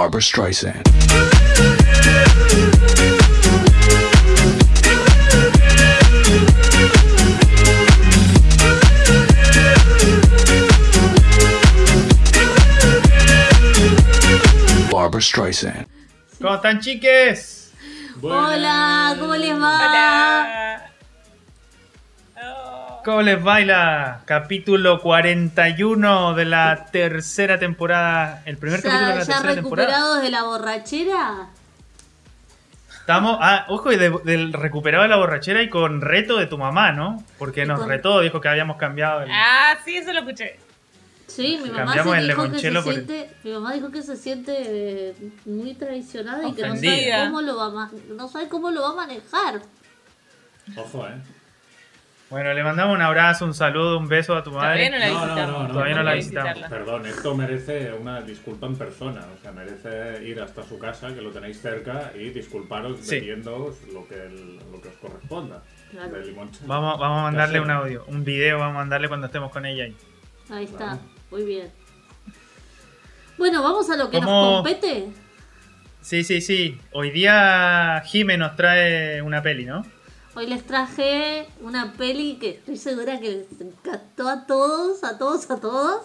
Barbara Streisand. Barbara Streisand. ¿Cómo están, chiques? Hola, ¿cómo les va? Hola. ¿Cómo les baila? Capítulo 41 de la tercera temporada. El primer capítulo de ¿Ya, la ya tercera temporada. recuperados de la borrachera? Estamos, ah, ojo, y de- del recuperado de la borrachera y con reto de tu mamá, ¿no? Porque Y nos con- retó, dijo que habíamos cambiado el... Ah, sí, eso lo escuché. Sí, mi mamá Cambiamos se el dijo que se siente, mi mamá dijo que se siente eh, muy traicionada y que no sabe Ofendida. cómo lo va a ma- no sabe cómo lo va a manejar. Ojo, eh. Bueno, le mandamos un abrazo, un saludo, un beso a tu Todavía madre. no la No, no, visitamos. no, no, Todavía no la visitamos. Perdón, esto merece una disculpa en persona. O sea, merece ir hasta su casa, que lo tenéis cerca, y disculparos Sí. bebiéndoos lo que, el- lo que os corresponda. Claro. Vamos, vamos a mandarle un audio, un video, vamos a mandarle cuando estemos con ella ahí. Ahí está, Claro. muy bien. Bueno, vamos a lo que ¿Cómo? nos compete. Sí, sí, sí. Hoy día Jime nos trae una peli, ¿no? Hoy les traje una peli que estoy segura que les encantó a todos, a todos, a todos,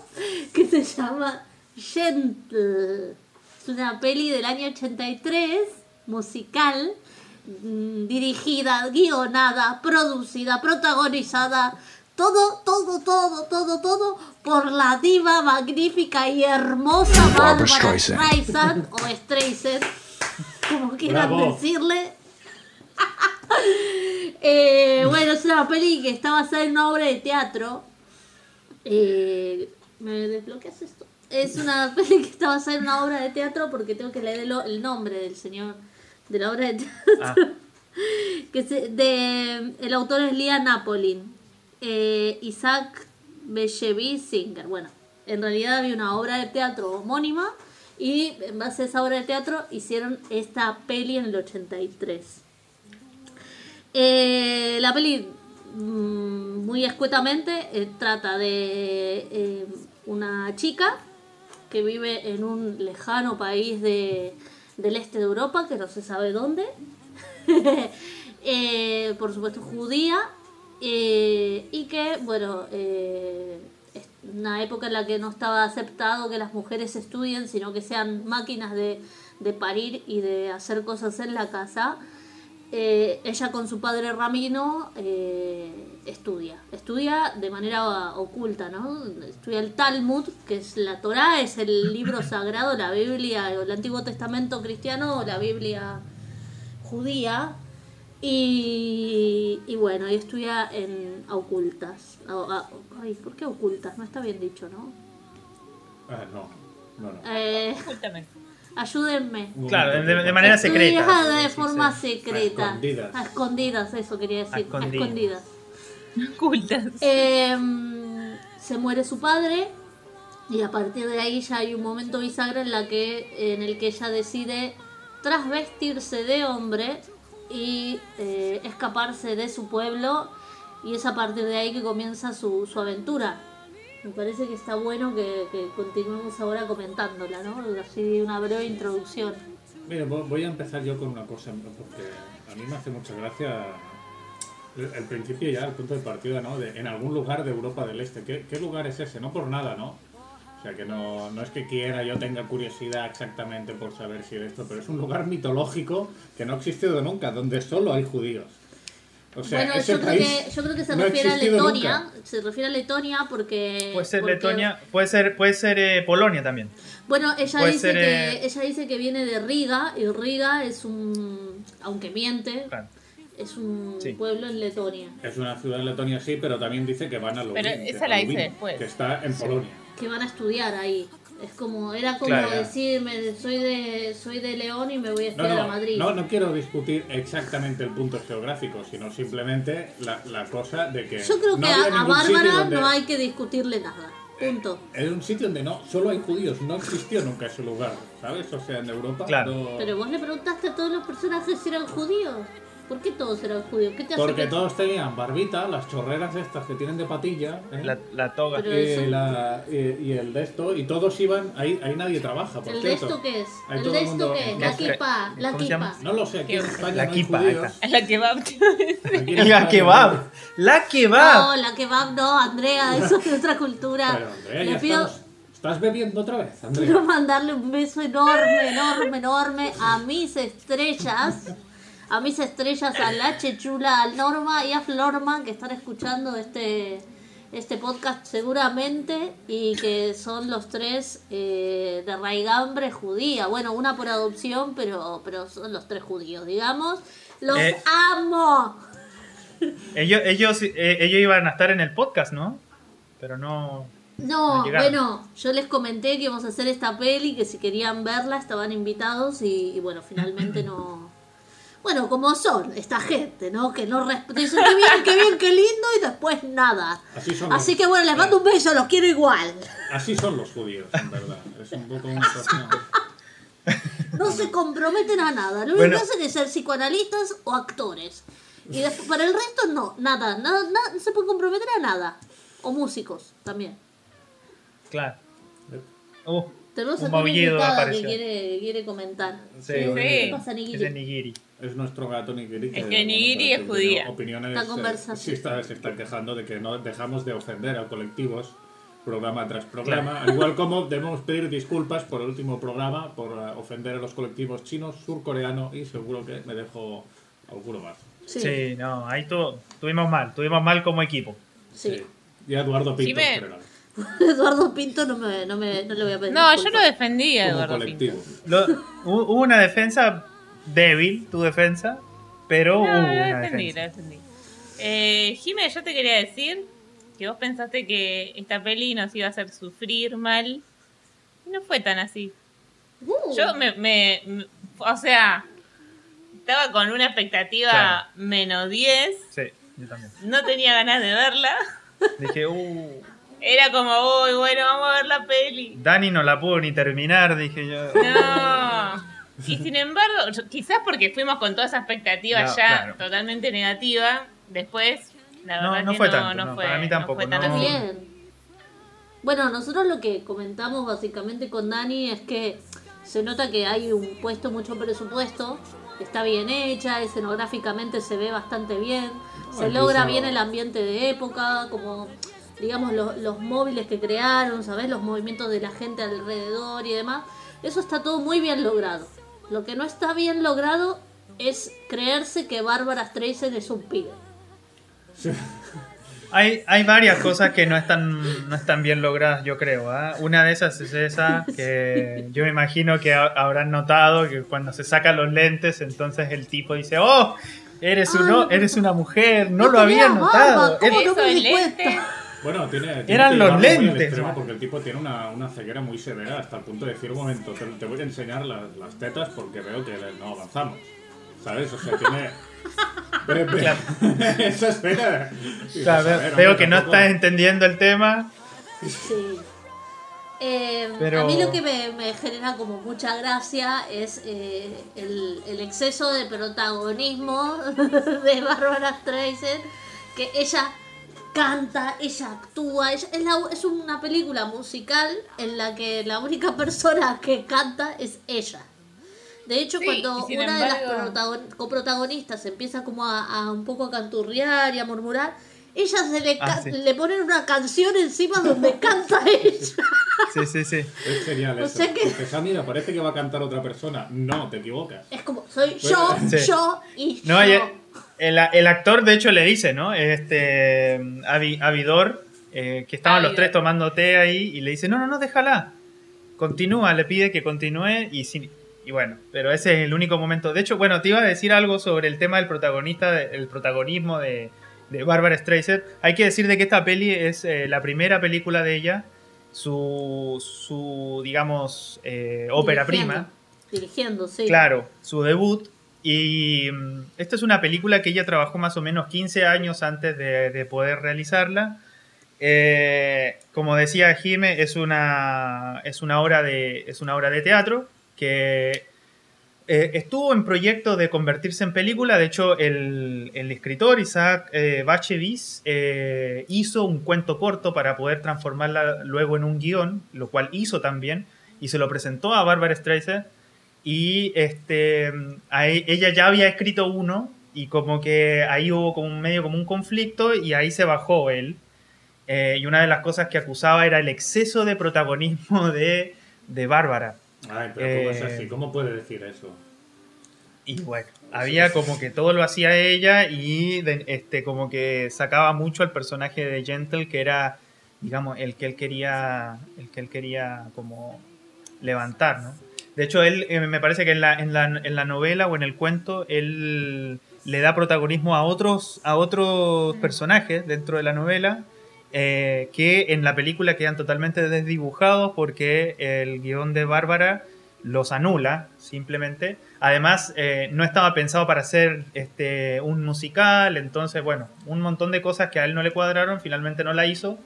que se llama Gentle. Es una peli del año 83, musical, mm, dirigida, guionada, producida, protagonizada, todo, todo, todo, todo, todo por la diva magnífica y hermosa Barbara Streisand. Streisand o Streisand, como quieran Bravo. decirle. Eh, bueno, es una peli que está basada en una obra de teatro. Eh, ¿Me desbloqueas esto? Es una peli que está basada en una obra de teatro porque tengo que leer el, el nombre del señor de la obra de teatro. Ah, Que se- de, el autor es Lia Napolin. Eh, Isaac Beshevi Singer. Bueno, en realidad había una obra de teatro homónima y en base a esa obra de teatro hicieron esta peli en el 83. Eh, la peli, mm, muy escuetamente, eh, trata de eh, una chica que vive en un lejano país de, del este de Europa, que no se sabe dónde. Eh, por supuesto judía. y que, bueno, es una época en la que no estaba aceptado que las mujeres estudien, sino que sean máquinas de, de parir y de hacer cosas en la casa. Eh, ella con su padre Ramino eh, estudia, estudia de manera oculta, ¿no? Estudia el Talmud, que es la Torá, es el libro sagrado, la Biblia, el Antiguo Testamento cristiano, o la Biblia judía. Y, y bueno, y estudia en ocultas. A- a- ay, ¿por qué ocultas? No está bien dicho, ¿no? Ah, no, no, no. Eh, Justamente. Ayúdenme. Claro, de, manera secreta. Estudiada de forma sí. secreta. A escondidas. A escondidas, eso quería decir. A escondidas. escondidas. Ocultas. Eh, se muere su padre y a partir de ahí ya hay un momento bisagra en, la que, en el que ella decide trasvestirse de hombre y eh, escaparse de su pueblo y es a partir de ahí que comienza su, su aventura. Me parece que está bueno que, continuemos ahora comentándola, ¿no? Así una breve introducción. Mira, vo- voy a empezar yo con una cosa, porque a mí me hace mucha gracia el, principio ya, el punto de partida, ¿no? En algún lugar de Europa del Este. ¿Qué, qué lugar es ese? No por nada, ¿no? O sea, que no, no es que quiera, yo tenga curiosidad exactamente por saber si es esto, pero es un lugar mitológico que no ha existido nunca, donde solo hay judíos. O sea, bueno, ese yo creo, país que, yo creo que se no refiere a Letonia. nunca. Se refiere a Letonia porque. Puede ser porque- Letonia, puede ser, puede ser eh, Polonia también. Bueno, ella Puede dice ser, que eh, ella dice que viene de Riga y Riga es un aunque miente, Claro. es un Sí. pueblo en Letonia Es una ciudad de Letonia, sí, pero también dice que van a Lubin. Pero esa la dice después. Que está en Polonia. que van a estudiar ahí. Es como era como Claro. decirme soy de soy de León y me voy a No, estudiar a no, Madrid. no, no quiero discutir exactamente el punto geográfico, sino simplemente la, la cosa de que. Yo creo no que a, a Bárbara donde- no hay que discutirle nada. Punto. Es un sitio donde no, solo hay judíos, no existió nunca ese lugar, ¿sabes? O sea, en Europa. Claro. no- Pero vos le preguntaste a todos los personajes si eran judíos. ¿Por qué todos eran judíos? ¿Qué te hace Porque que- todos tenían barbita, las chorreras estas que tienen de patilla. ¿eh? La, la toga. Eso- la- y- y el de esto, y todos iban, ahí, ahí nadie trabaja, por ¿El de cierto. esto qué es? Ahí ¿El de esto mundo- qué es? La kipa, la kipa. No lo sé, aquí en España La no hay kipa, judíos. Es la en La kebab. no La kebab. No, la kebab no, Andrea, eso es otra cultura. Pero Andrea, Le ya pido, estamos. ¿Estás bebiendo otra vez, Andrea? quiero mandarle un beso enorme, enorme, enorme a mis estrellas. A mis estrellas, a la Chechula, al Norma y a Florman que están escuchando este, este podcast seguramente y que son los tres eh, de raigambre judía. Bueno, una por adopción, pero, pero son los tres judíos, digamos. ¡Los Eh. amo! Ellos, ellos, eh, ellos iban a estar en el podcast, ¿no? Pero no. No, bueno, yo les comenté que íbamos a hacer esta peli, que si querían verla estaban invitados y, y bueno, finalmente no... Bueno, como son esta gente, ¿no? Que no respetan, dicen qué bien, qué bien, qué lindo y después nada. Así son Así los- que bueno, les mando un beso, los quiero igual. Así son los judíos, en verdad. Es un poco cosa- No se comprometen a nada. Lo único Bueno. que hacen es ser psicoanalistas o actores. Y después, para el resto no, nada, nada, nada, no se pueden comprometer a nada. O músicos también. Claro. Uh, Tenemos un invitada que quiere, quiere comentar. Sí. ¿Qué Sí. pasa, Nigiri? Es nuestro gato Nigiri. Es que Nigiri es tiene judía. Opiniones. Esta eh, conversación. sí, está, se está quejando de que no dejamos de ofender a colectivos programa tras programa. Al igual como debemos pedir disculpas por el último programa por eh, ofender a los colectivos chinos, surcoreano y seguro que me dejo alguno más. Sí. Sí, no, ahí tu- tuvimos mal, tuvimos mal como equipo. sí. Y a Eduardo Pinto Sí, me- Eduardo Pinto no, me, no, me, no le voy a pedir. No, yo lo disculpas. defendía, como Eduardo colectivo. Pinto. Lo- hu- hubo una defensa débil, tu defensa, pero hubo No, lo una defendí, defensa. defendí. Eh, Jime, yo te quería decir que vos pensaste que esta peli nos iba a hacer sufrir mal. Y no fue tan así. Uh, Yo me, me- me- O sea, estaba con una expectativa Claro. menos 10. Sí, yo también. No tenía ganas de verla. Dije, uh, Era como, uy, bueno, vamos a ver la peli. Dani no la pudo ni terminar, dije yo. No. Y sin embargo, yo- quizás porque fuimos con toda esa expectativa No, ya claro. totalmente negativa, después, la No, verdad no que fue no, tanto, no no, fue, para mí no tampoco, fue bien. Bueno, nosotros lo que comentamos básicamente con Dani es que se nota que hay un puesto mucho presupuesto, está bien hecha, escenográficamente se ve bastante bien, se incluso- logra bien el ambiente de época, como digamos los, los móviles que crearon, ¿sabes? Los movimientos de la gente alrededor y demás. Eso está todo muy bien logrado. Lo que no está bien logrado es creerse que Bárbara Streisand es un pibe. Hay, hay varias cosas que no están, no están bien logradas, yo creo. ¿ah? Una de esas es esa, que yo me imagino que ha- habrán notado que cuando se sacan los lentes, entonces el tipo dice, oh, eres, Ay, uno, eres una mujer, no No lo había notado. barba, ¿cómo Eres- no me di cuenta? Bueno, tiene, tiene Eran que los llevarlo muy al lentes, porque el tipo tiene una, una ceguera muy severa hasta el punto de decir, un momento, te, te voy a enseñar las, las tetas porque veo que no avanzamos. ¿Sabes? O sea, tiene... Ve- ve- Esa espera. O sea, ve- veo que no estás entendiendo el tema. Sí. Eh, Pero- A mí lo que me, me genera como mucha gracia es eh, el, el exceso de protagonismo de Barbara Streisand, que ella canta, ella actúa, ella- es, la- es una película musical en la que la única persona que canta es ella. De hecho, Sí, cuando una de las coprotagonistas empieza como a, a un poco a canturrear y a murmurar, ella se le, Ah, sí. le ponen una canción encima donde canta ella. Sí, sí, sí. Es genial O eso. sea que- mira, parece que va a cantar otra persona. No, te equivocas. Es como, soy yo, Sí. yo y No, yo. El, el actor de hecho le dice, ¿no? Este Avi- Avidor, eh, que estaban los tres tomando té ahí y le dice, no, no, no, déjala. Continúa, le pide que continúe y, sin- y bueno, pero ese es el único momento. De hecho, bueno, te iba a decir algo sobre el tema del protagonista, de- el protagonismo de, de Barbara Streisand. Hay que decir de que esta peli es eh, la primera película de ella, su, su digamos, eh, ópera prima. Dirigiendo, sí. Claro, su debut. Y mm, esta es una película que ella trabajó más o menos 15 años antes de, de poder realizarla. Eh, como decía Jime, es una, es, una obra de, es una obra de teatro que eh, estuvo en proyecto de convertirse en película. De hecho, el, el escritor Isaac Bashevis eh, hizo un cuento corto para poder transformarla luego en un guion, lo cual hizo también, y se lo presentó a Barbara Streisand. Y este, ella ya había escrito uno, y como que ahí hubo como un medio como un conflicto, y ahí se bajó él. Eh, y una de las cosas que acusaba era el exceso de protagonismo de, de Bárbara. Ay, pero ¿cómo es Eh, así? ¿Cómo puede decir eso? Y bueno, había como que todo lo hacía ella y de- este como que sacaba mucho al personaje de Gentle que era digamos el que él quería el que él quería como levantar, ¿no? De hecho, él eh, me parece que en la, en, la, en la novela o en el cuento él le da protagonismo a otros a otros personajes dentro de la novela eh, que en la película quedan totalmente desdibujados porque el guion de Bárbara los anula simplemente. Además, eh, no estaba pensado para hacer este, un musical, entonces, bueno, un montón de cosas que a él no le cuadraron, finalmente no la hizo.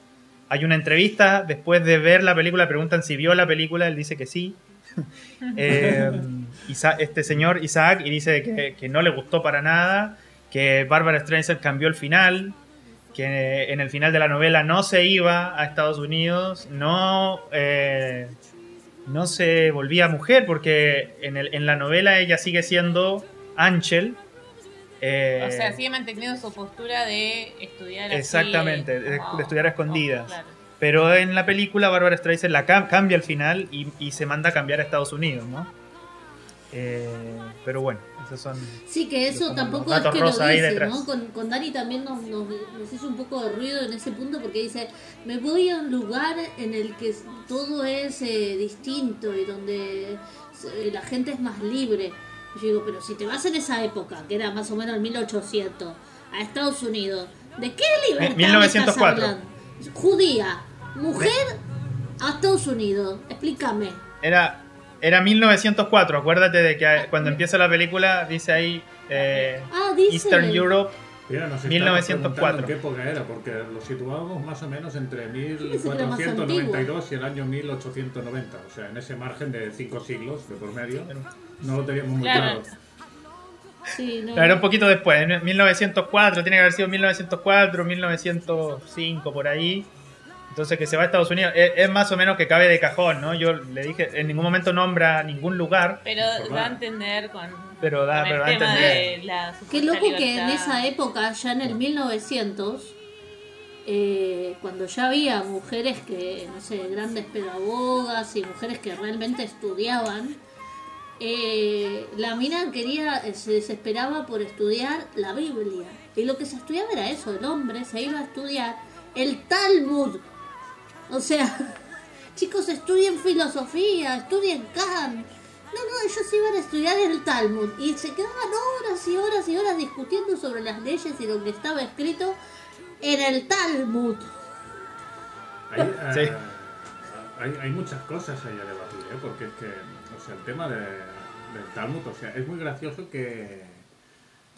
Hay una entrevista, después de ver la película, preguntan si vio la película, él dice que sí. Eh, este señor Isaac y dice que, que no le gustó para nada, que Barbara Streisand cambió el final, que en el final de la novela no se iba a Estados Unidos, no, eh, no se volvía mujer, porque en, el- en la novela ella sigue siendo Ángel. eh, o sea, sigue manteniendo su postura de estudiar así, Exactamente, de- como- de estudiar a escondidas. claro. Pero en la película Barbara Streisand la cam- cambia al final y, y se manda a cambiar a Estados Unidos, ¿no? Eh, pero bueno, esos son... Sí, que eso tampoco es que lo dice. ¿no? Con, con Dani también nos, nos, nos hizo un poco de ruido en ese punto porque dice, me voy a un lugar en el que todo es eh, distinto y donde eh, la gente es más libre. Y yo digo, pero si te vas en esa época, que era más o menos el 1800, a Estados Unidos, ¿de qué libertad me 1904. estás hablando? Judía, mujer a Estados Unidos, explícame. Era, era 1904, acuérdate de que cuando empieza la película dice ahí eh, Ah, dice. Eastern Europe. Mira, nos estamos 1904. preguntando en qué época era, porque lo situábamos más o menos entre pensé que era más 1492 y el año 1890. O sea, en ese margen de cinco siglos de por medio. No lo teníamos muy Claro. claro. Sí, no. Era un poquito después, en 1904, tiene que haber sido 1904, 1905, por ahí. Entonces que se va a Estados Unidos, es, es más o menos que cabe de cajón, ¿no? Yo le dije, en ningún momento nombra ningún lugar, Pero da a entender con, Pero da- con el pero da a tema entender. de la Qué loco que en esa época, ya en el 1900, eh, cuando ya había mujeres que, no sé, grandes pedagogas y mujeres que realmente estudiaban, eh, la mina quería, eh, se desesperaba por estudiar la Biblia. Y lo que se estudiaba era eso, el hombre se iba a estudiar el Talmud. O sea, chicos, estudien filosofía, estudien Kant. No, no, ellos iban a estudiar el Talmud y se quedaban horas y horas y horas discutiendo sobre las leyes y lo que estaba escrito en el Talmud. Hay, eh, Sí. hay, hay muchas cosas ahí a debatir, ¿eh? porque es que, o sea, el tema de, del Talmud, o sea, es muy gracioso que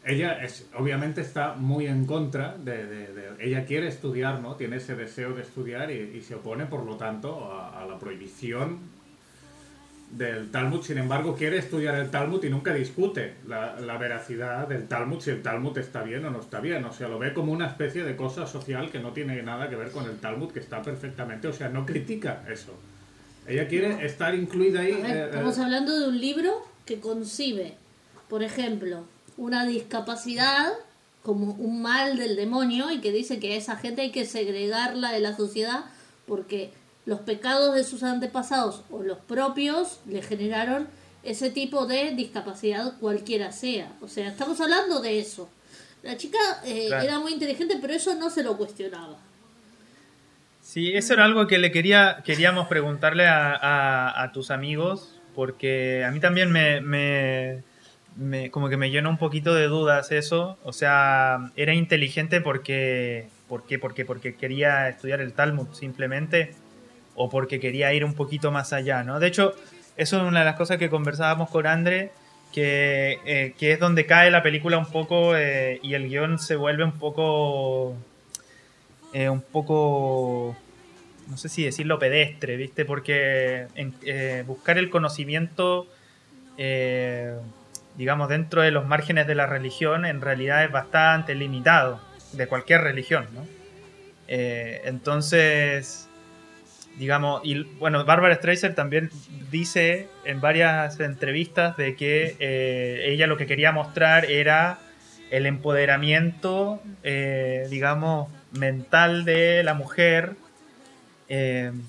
ella es, obviamente está muy en contra de, de- de- ella quiere estudiar, ¿no? Tiene ese deseo de estudiar y, y se opone, por lo tanto, a, a la prohibición del Talmud, sin embargo, quiere estudiar el Talmud y nunca discute la, la veracidad del Talmud, si el Talmud está bien o no está bien. O sea, lo ve como una especie de cosa social que no tiene nada que ver con el Talmud, que está perfectamente, o sea, no critica eso. Ella quiere estar incluida ahí. Ver, eh, estamos eh, hablando de un libro que concibe, por ejemplo, una discapacidad como un mal del demonio y que dice que a esa gente hay que segregarla de la sociedad porque los pecados de sus antepasados o los propios le generaron ese tipo de discapacidad cualquiera sea. O sea, estamos hablando de eso. La chica eh, Claro. era muy inteligente, pero eso no se lo cuestionaba. Sí, eso era algo que le quería, queríamos preguntarle a, a- a tus amigos, porque a mí también me, me- me- como que me llenó un poquito de dudas eso. O sea, era inteligente porque, porque, porque, porque quería estudiar el Talmud simplemente, o porque quería ir un poquito más allá, ¿no? De hecho, eso es una de las cosas que conversábamos con André, que, eh, que es donde cae la película un poco eh, y el guion se vuelve un poco eh, un poco, no sé si decirlo pedestre, ¿viste? Porque buscar el conocimiento digamos, dentro de los márgenes de la religión, en realidad es bastante limitado, de cualquier religión, ¿no? Eh, entonces, digamos, y bueno, Barbara Streisand también dice en varias entrevistas de que eh, ella lo que quería mostrar era el empoderamiento, eh, digamos, mental de la mujer,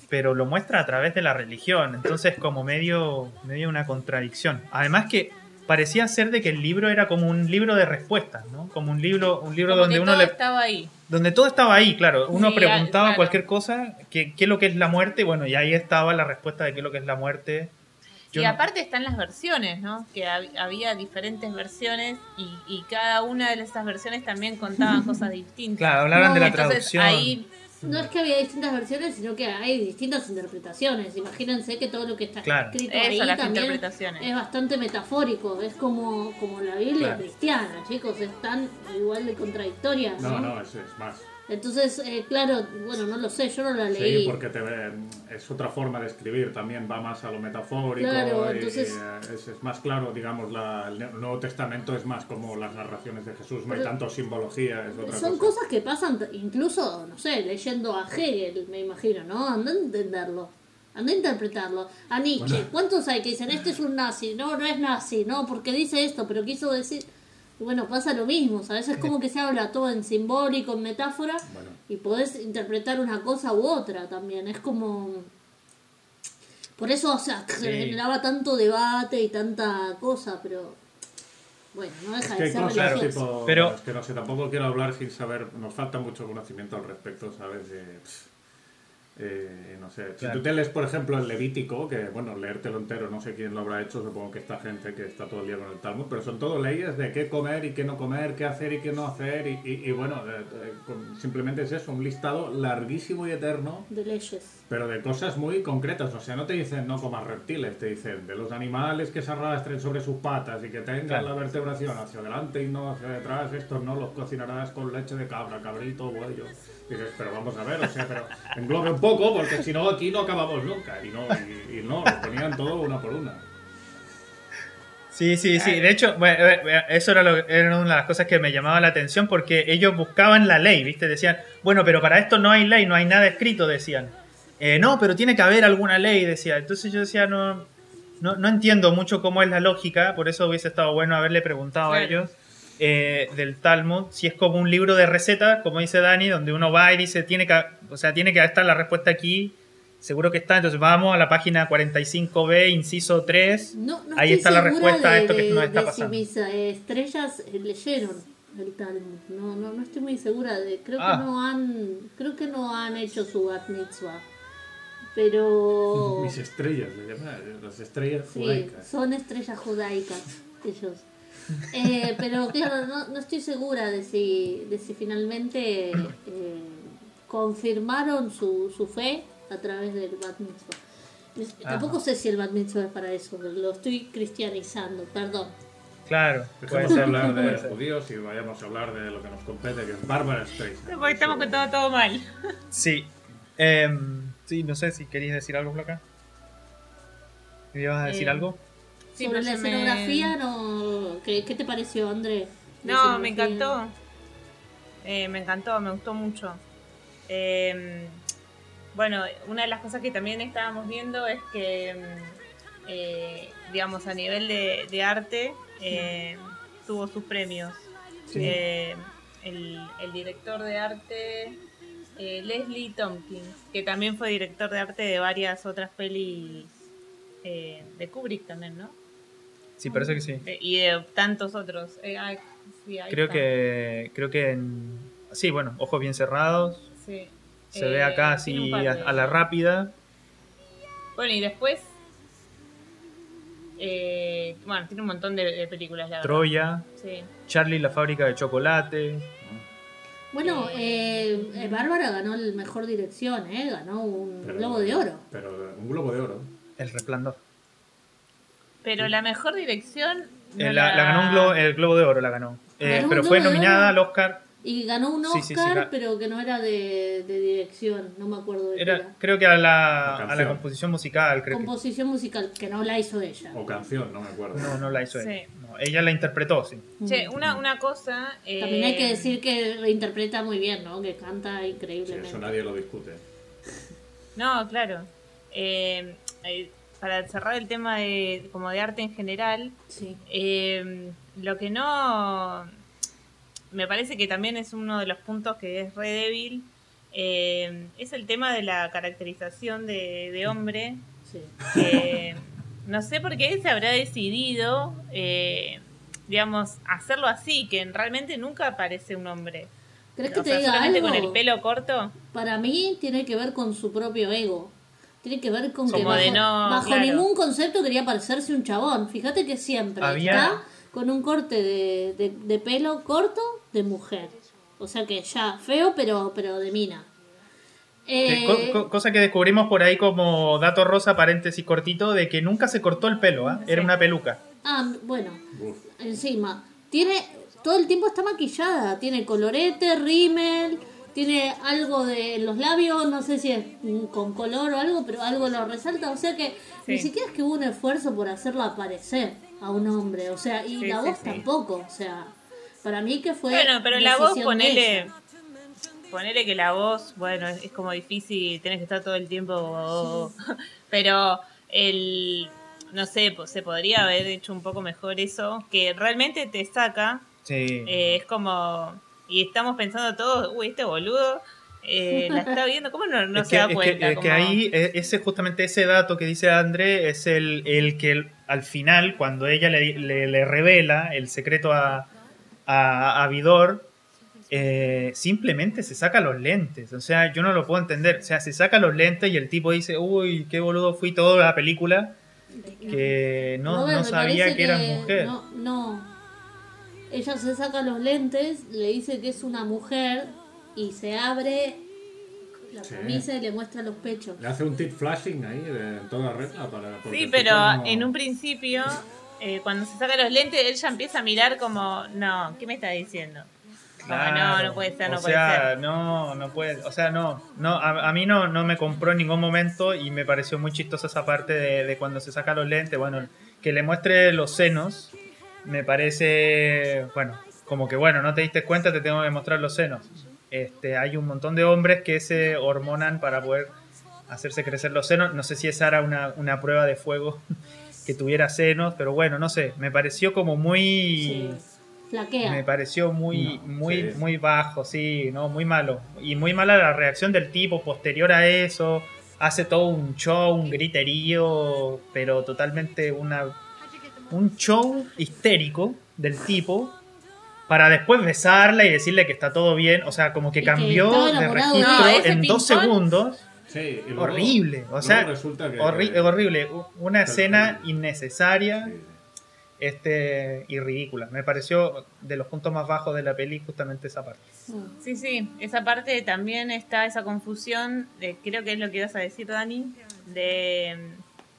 pero lo muestra a través de la religión, entonces como medio, medio una contradicción. Además que parecía ser de que el libro era como un libro de respuestas, ¿no? Como un libro, un libro Como donde que uno todo le estaba ahí. donde todo estaba ahí, claro. Uno Sí, preguntaba claro. cualquier cosa, ¿qué, qué es lo que es la muerte? Bueno, y ahí estaba la respuesta de qué es lo que es la muerte. Yo y no- aparte están las versiones, ¿no? Que hab- había diferentes versiones y, y cada una de esas versiones también contaban cosas distintas. Claro, hablaban No, de la traducción. ahí No es que había distintas versiones, sino que hay distintas interpretaciones. Imagínense que todo lo que está Claro. escrito Eso, ahí también es bastante metafórico. Es como, como la Biblia Claro. cristiana, chicos. Es tan igual de contradictoria. No, no, es, es más. Entonces, eh, claro, bueno, no lo sé, yo no la leí. Sí, porque te es otra forma de escribir, también va más a lo metafórico. Claro, y- entonces- y, eh, es, es más claro, digamos, la, el Nuevo Testamento es más como las narraciones de Jesús, no hay tanto simbología, es otra Son cosa. cosas que pasan, incluso, no sé, leyendo a Hegel, me imagino, ¿no? Anda a entenderlo. Anda a interpretarlo. A Nietzsche, Bueno. ¿cuántos hay que dicen, este es un nazi? No, no es nazi, no, porque dice esto, pero quiso decir... Y bueno, pasa lo mismo, ¿sabes? Es como que se habla todo en simbólico, en metáfora, Bueno. y podés interpretar una cosa u otra también. Es como... Por eso, o sea, se Sí. generaba tanto debate y tanta cosa, pero... Bueno, no Es deja que de ser cosas religioso. tipo. Pero- Es que no sé, tampoco quiero hablar sin saber. Nos falta mucho conocimiento al respecto, ¿sabes? De, pff, eh, no sé. Si tú te lees, por ejemplo, el Levítico, que bueno, leértelo entero, no sé quién lo habrá hecho, supongo que esta gente que está todo el día con el Talmud, pero son todo leyes de qué comer y qué no comer, qué hacer y qué no hacer. Y, y- y bueno, eh, eh, con- simplemente es eso, un listado larguísimo y eterno De leyes. pero de cosas muy concretas, o sea, no te dicen no comas reptiles, te dicen de los animales que se arrastren sobre sus patas y que tengan Claro. la vertebración hacia adelante y no hacia detrás, estos no los cocinarás con leche de cabra, cabrito, buey. Dices, pero vamos a ver, o sea, pero englobe un poco, porque si no aquí no acabamos nunca. Y no, y, y no, lo ponían todo una por una. Sí, sí, sí. De hecho, bueno, eh, eh, eso era, lo- era una de las cosas que me llamaba la atención porque ellos buscaban la ley, ¿viste? Decían, bueno, pero para esto no hay ley, no hay nada escrito, decían. Eh, no, pero tiene que haber alguna ley, decía. Entonces yo decía, no, no, no entiendo mucho cómo es la lógica, por eso hubiese estado bueno haberle preguntado a Claro. ellos eh, del Talmud, si es como un libro de recetas, como dice Dani, donde uno va y dice, tiene que, o sea, tiene que estar la respuesta aquí, seguro que está, entonces vamos a la página 45b, inciso 3, No, no ahí está la respuesta de, a esto que nos está de pasando. Si mis eh, estrellas eh, leyeron el Talmud. No, no, no estoy muy segura de. Creo Ah. que no han, creo que no han hecho su bat mitzvah. Pero Mis estrellas, le llaman, las estrellas sí, judaicas. son estrellas judaicas ellos. Eh, pero claro, no, no estoy segura de si, de si finalmente eh, confirmaron su, su fe a través del bat mitzvah. Tampoco sé si el bat mitzvah es para eso, lo estoy cristianizando, perdón. Claro, Dejemos hablar de judíos y vayamos a hablar de lo que nos compete, que es Bárbara Streisand. porque estamos con todo, todo mal. Sí. Em, sí, no sé si querías decir algo, Flaca. ¿Me ibas a decir Eh, algo? Sí, Sobre la me- escenografía, no... ¿Qué, qué te pareció, André? No, me encantó. Eh, me encantó, me gustó mucho. Eh, bueno, una de las cosas que también estábamos viendo es que, mm, eh, digamos, a nivel de, de arte, eh, tuvo sus premios. Sí. El, el director de arte, Leslie Tompkins, que también fue director de arte de varias otras pelis de Kubrick también, ¿no? Sí, parece que sí. Eh, y de tantos otros. Eh, ay, sí, ahí Creo está. que, creo que en... Sí, bueno, ojos bien cerrados. Sí. Se Eh, ve acá así a, la rápida. Bueno, y después. eh, bueno, tiene un montón de, de películas, la. Troya, Sí. Charlie la fábrica de chocolate. Bueno, eh, eh, Bárbara ganó el mejor dirección, ¿eh? Ganó un Pero- Globo de Oro. Pero un globo de oro. El resplandor. Pero la mejor dirección. no Eh, la, la ganó un globo, el Globo de Oro, la ganó. Eh, Ganó pero fue nominada al Oscar Y ganó un Sí, sí, sí, Oscar, pero que no era de, de dirección, no me acuerdo de qué Era, era. creo que a la, a la composición musical, creo que. Composición musical, que no la hizo ella. O canción, no me acuerdo. No, no la hizo Sí. ella. No, ella la interpretó, sí. Che, una, una cosa. eh, También hay que decir que interpreta muy bien, ¿no? Que canta Sí, increíblemente. eso nadie lo discute. No, claro. Eh, eh, para cerrar el tema de como de arte en general, Sí. eh, lo que no me parece que también es uno de los puntos que es re débil eh, es el tema de la caracterización de, de hombre. sí. Eh, no sé por qué se habrá decidido, eh, digamos, hacerlo así, que realmente nunca parece un hombre. ¿Crees que O te sea, diga algo? con el pelo corto. Para mí tiene que ver con su propio ego. Tiene que ver con que bajo, de no- bajo claro. ningún concepto quería parecerse un chabón. Fíjate que siempre Había- está con un corte de, de- de pelo corto de mujer. O sea que ya feo, pero, pero de mina. Eh, co- co- cosa que descubrimos por ahí como dato rosa, paréntesis cortito, de que nunca se cortó el pelo, ¿ah? Era una peluca. ah, bueno, Uf. encima. Tiene, todo el tiempo está maquillada. Tiene colorete, rímel, tiene algo de los labios, no sé si es con color o algo, pero algo lo resalta. O sea que ni siquiera es que hubo un esfuerzo por hacerlo aparecer a un hombre. O sea, y Sí, la sí, voz sí. tampoco. O sea, para mí que fue. Bueno, pero la voz, ponele. Ponele que la voz, bueno, es, es como difícil, tenés que estar todo el tiempo. Pero el. No sé, pues, se podría haber hecho un poco mejor eso, que realmente te saca. Sí. eh, es como. Y estamos pensando todos, uy, este boludo eh, la está viendo, ¿cómo no, no es se que, da es que- cuenta? es que ahí, eh, ese, justamente ese dato que dice André es el, el que el- al final, cuando ella le, le- le revela el secreto a, a, a Vidor, eh, simplemente se saca los lentes. O sea, yo no lo puedo entender. O sea, se saca los lentes y el tipo dice, uy, qué boludo fui toda la película, que no, no sabía parece que era mujer. No, no. Ella se saca los lentes, le dice que es una mujer y se abre la Sí. camisa y le muestra los pechos. Le hace un tit flashing ahí de en toda regla para. porque Sí, pero no- en un principio, eh, cuando se saca los lentes, él ya empieza a mirar como, no, ¿qué me está diciendo? Como, no, Claro. no puede ser, no o puede sea, ser. no, no puede, o sea, no, no, a, a mí no, no me compró en ningún momento y me pareció muy chistosa esa parte de, de cuando se saca los lentes, bueno, que le muestre los senos, me parece, bueno, como que bueno, no te diste cuenta, te tengo que mostrar los senos. Este, hay un montón de hombres que se hormonan para poder hacerse crecer los senos, no sé si esa era una, una prueba de fuego que tuviera senos, pero bueno, no sé, me pareció como muy... Sí. Flaquea. Me pareció muy, No, muy, sí. muy bajo, sí, no, muy malo. Y muy mala la reacción del tipo posterior a eso. Hace todo un show, un griterío, pero totalmente una un show histérico del tipo para después besarla y decirle que está todo bien. O sea, como que cambió de registro. No, en dos segundos. Sí, y luego- horrible. O sea, resulta que- horri- horrible. Una escena innecesaria Sí. este y ridícula. Me pareció de los puntos más bajos de la peli justamente esa parte. Sí, sí, esa parte también está esa confusión, de, creo que es lo que ibas a decir, Dani, de,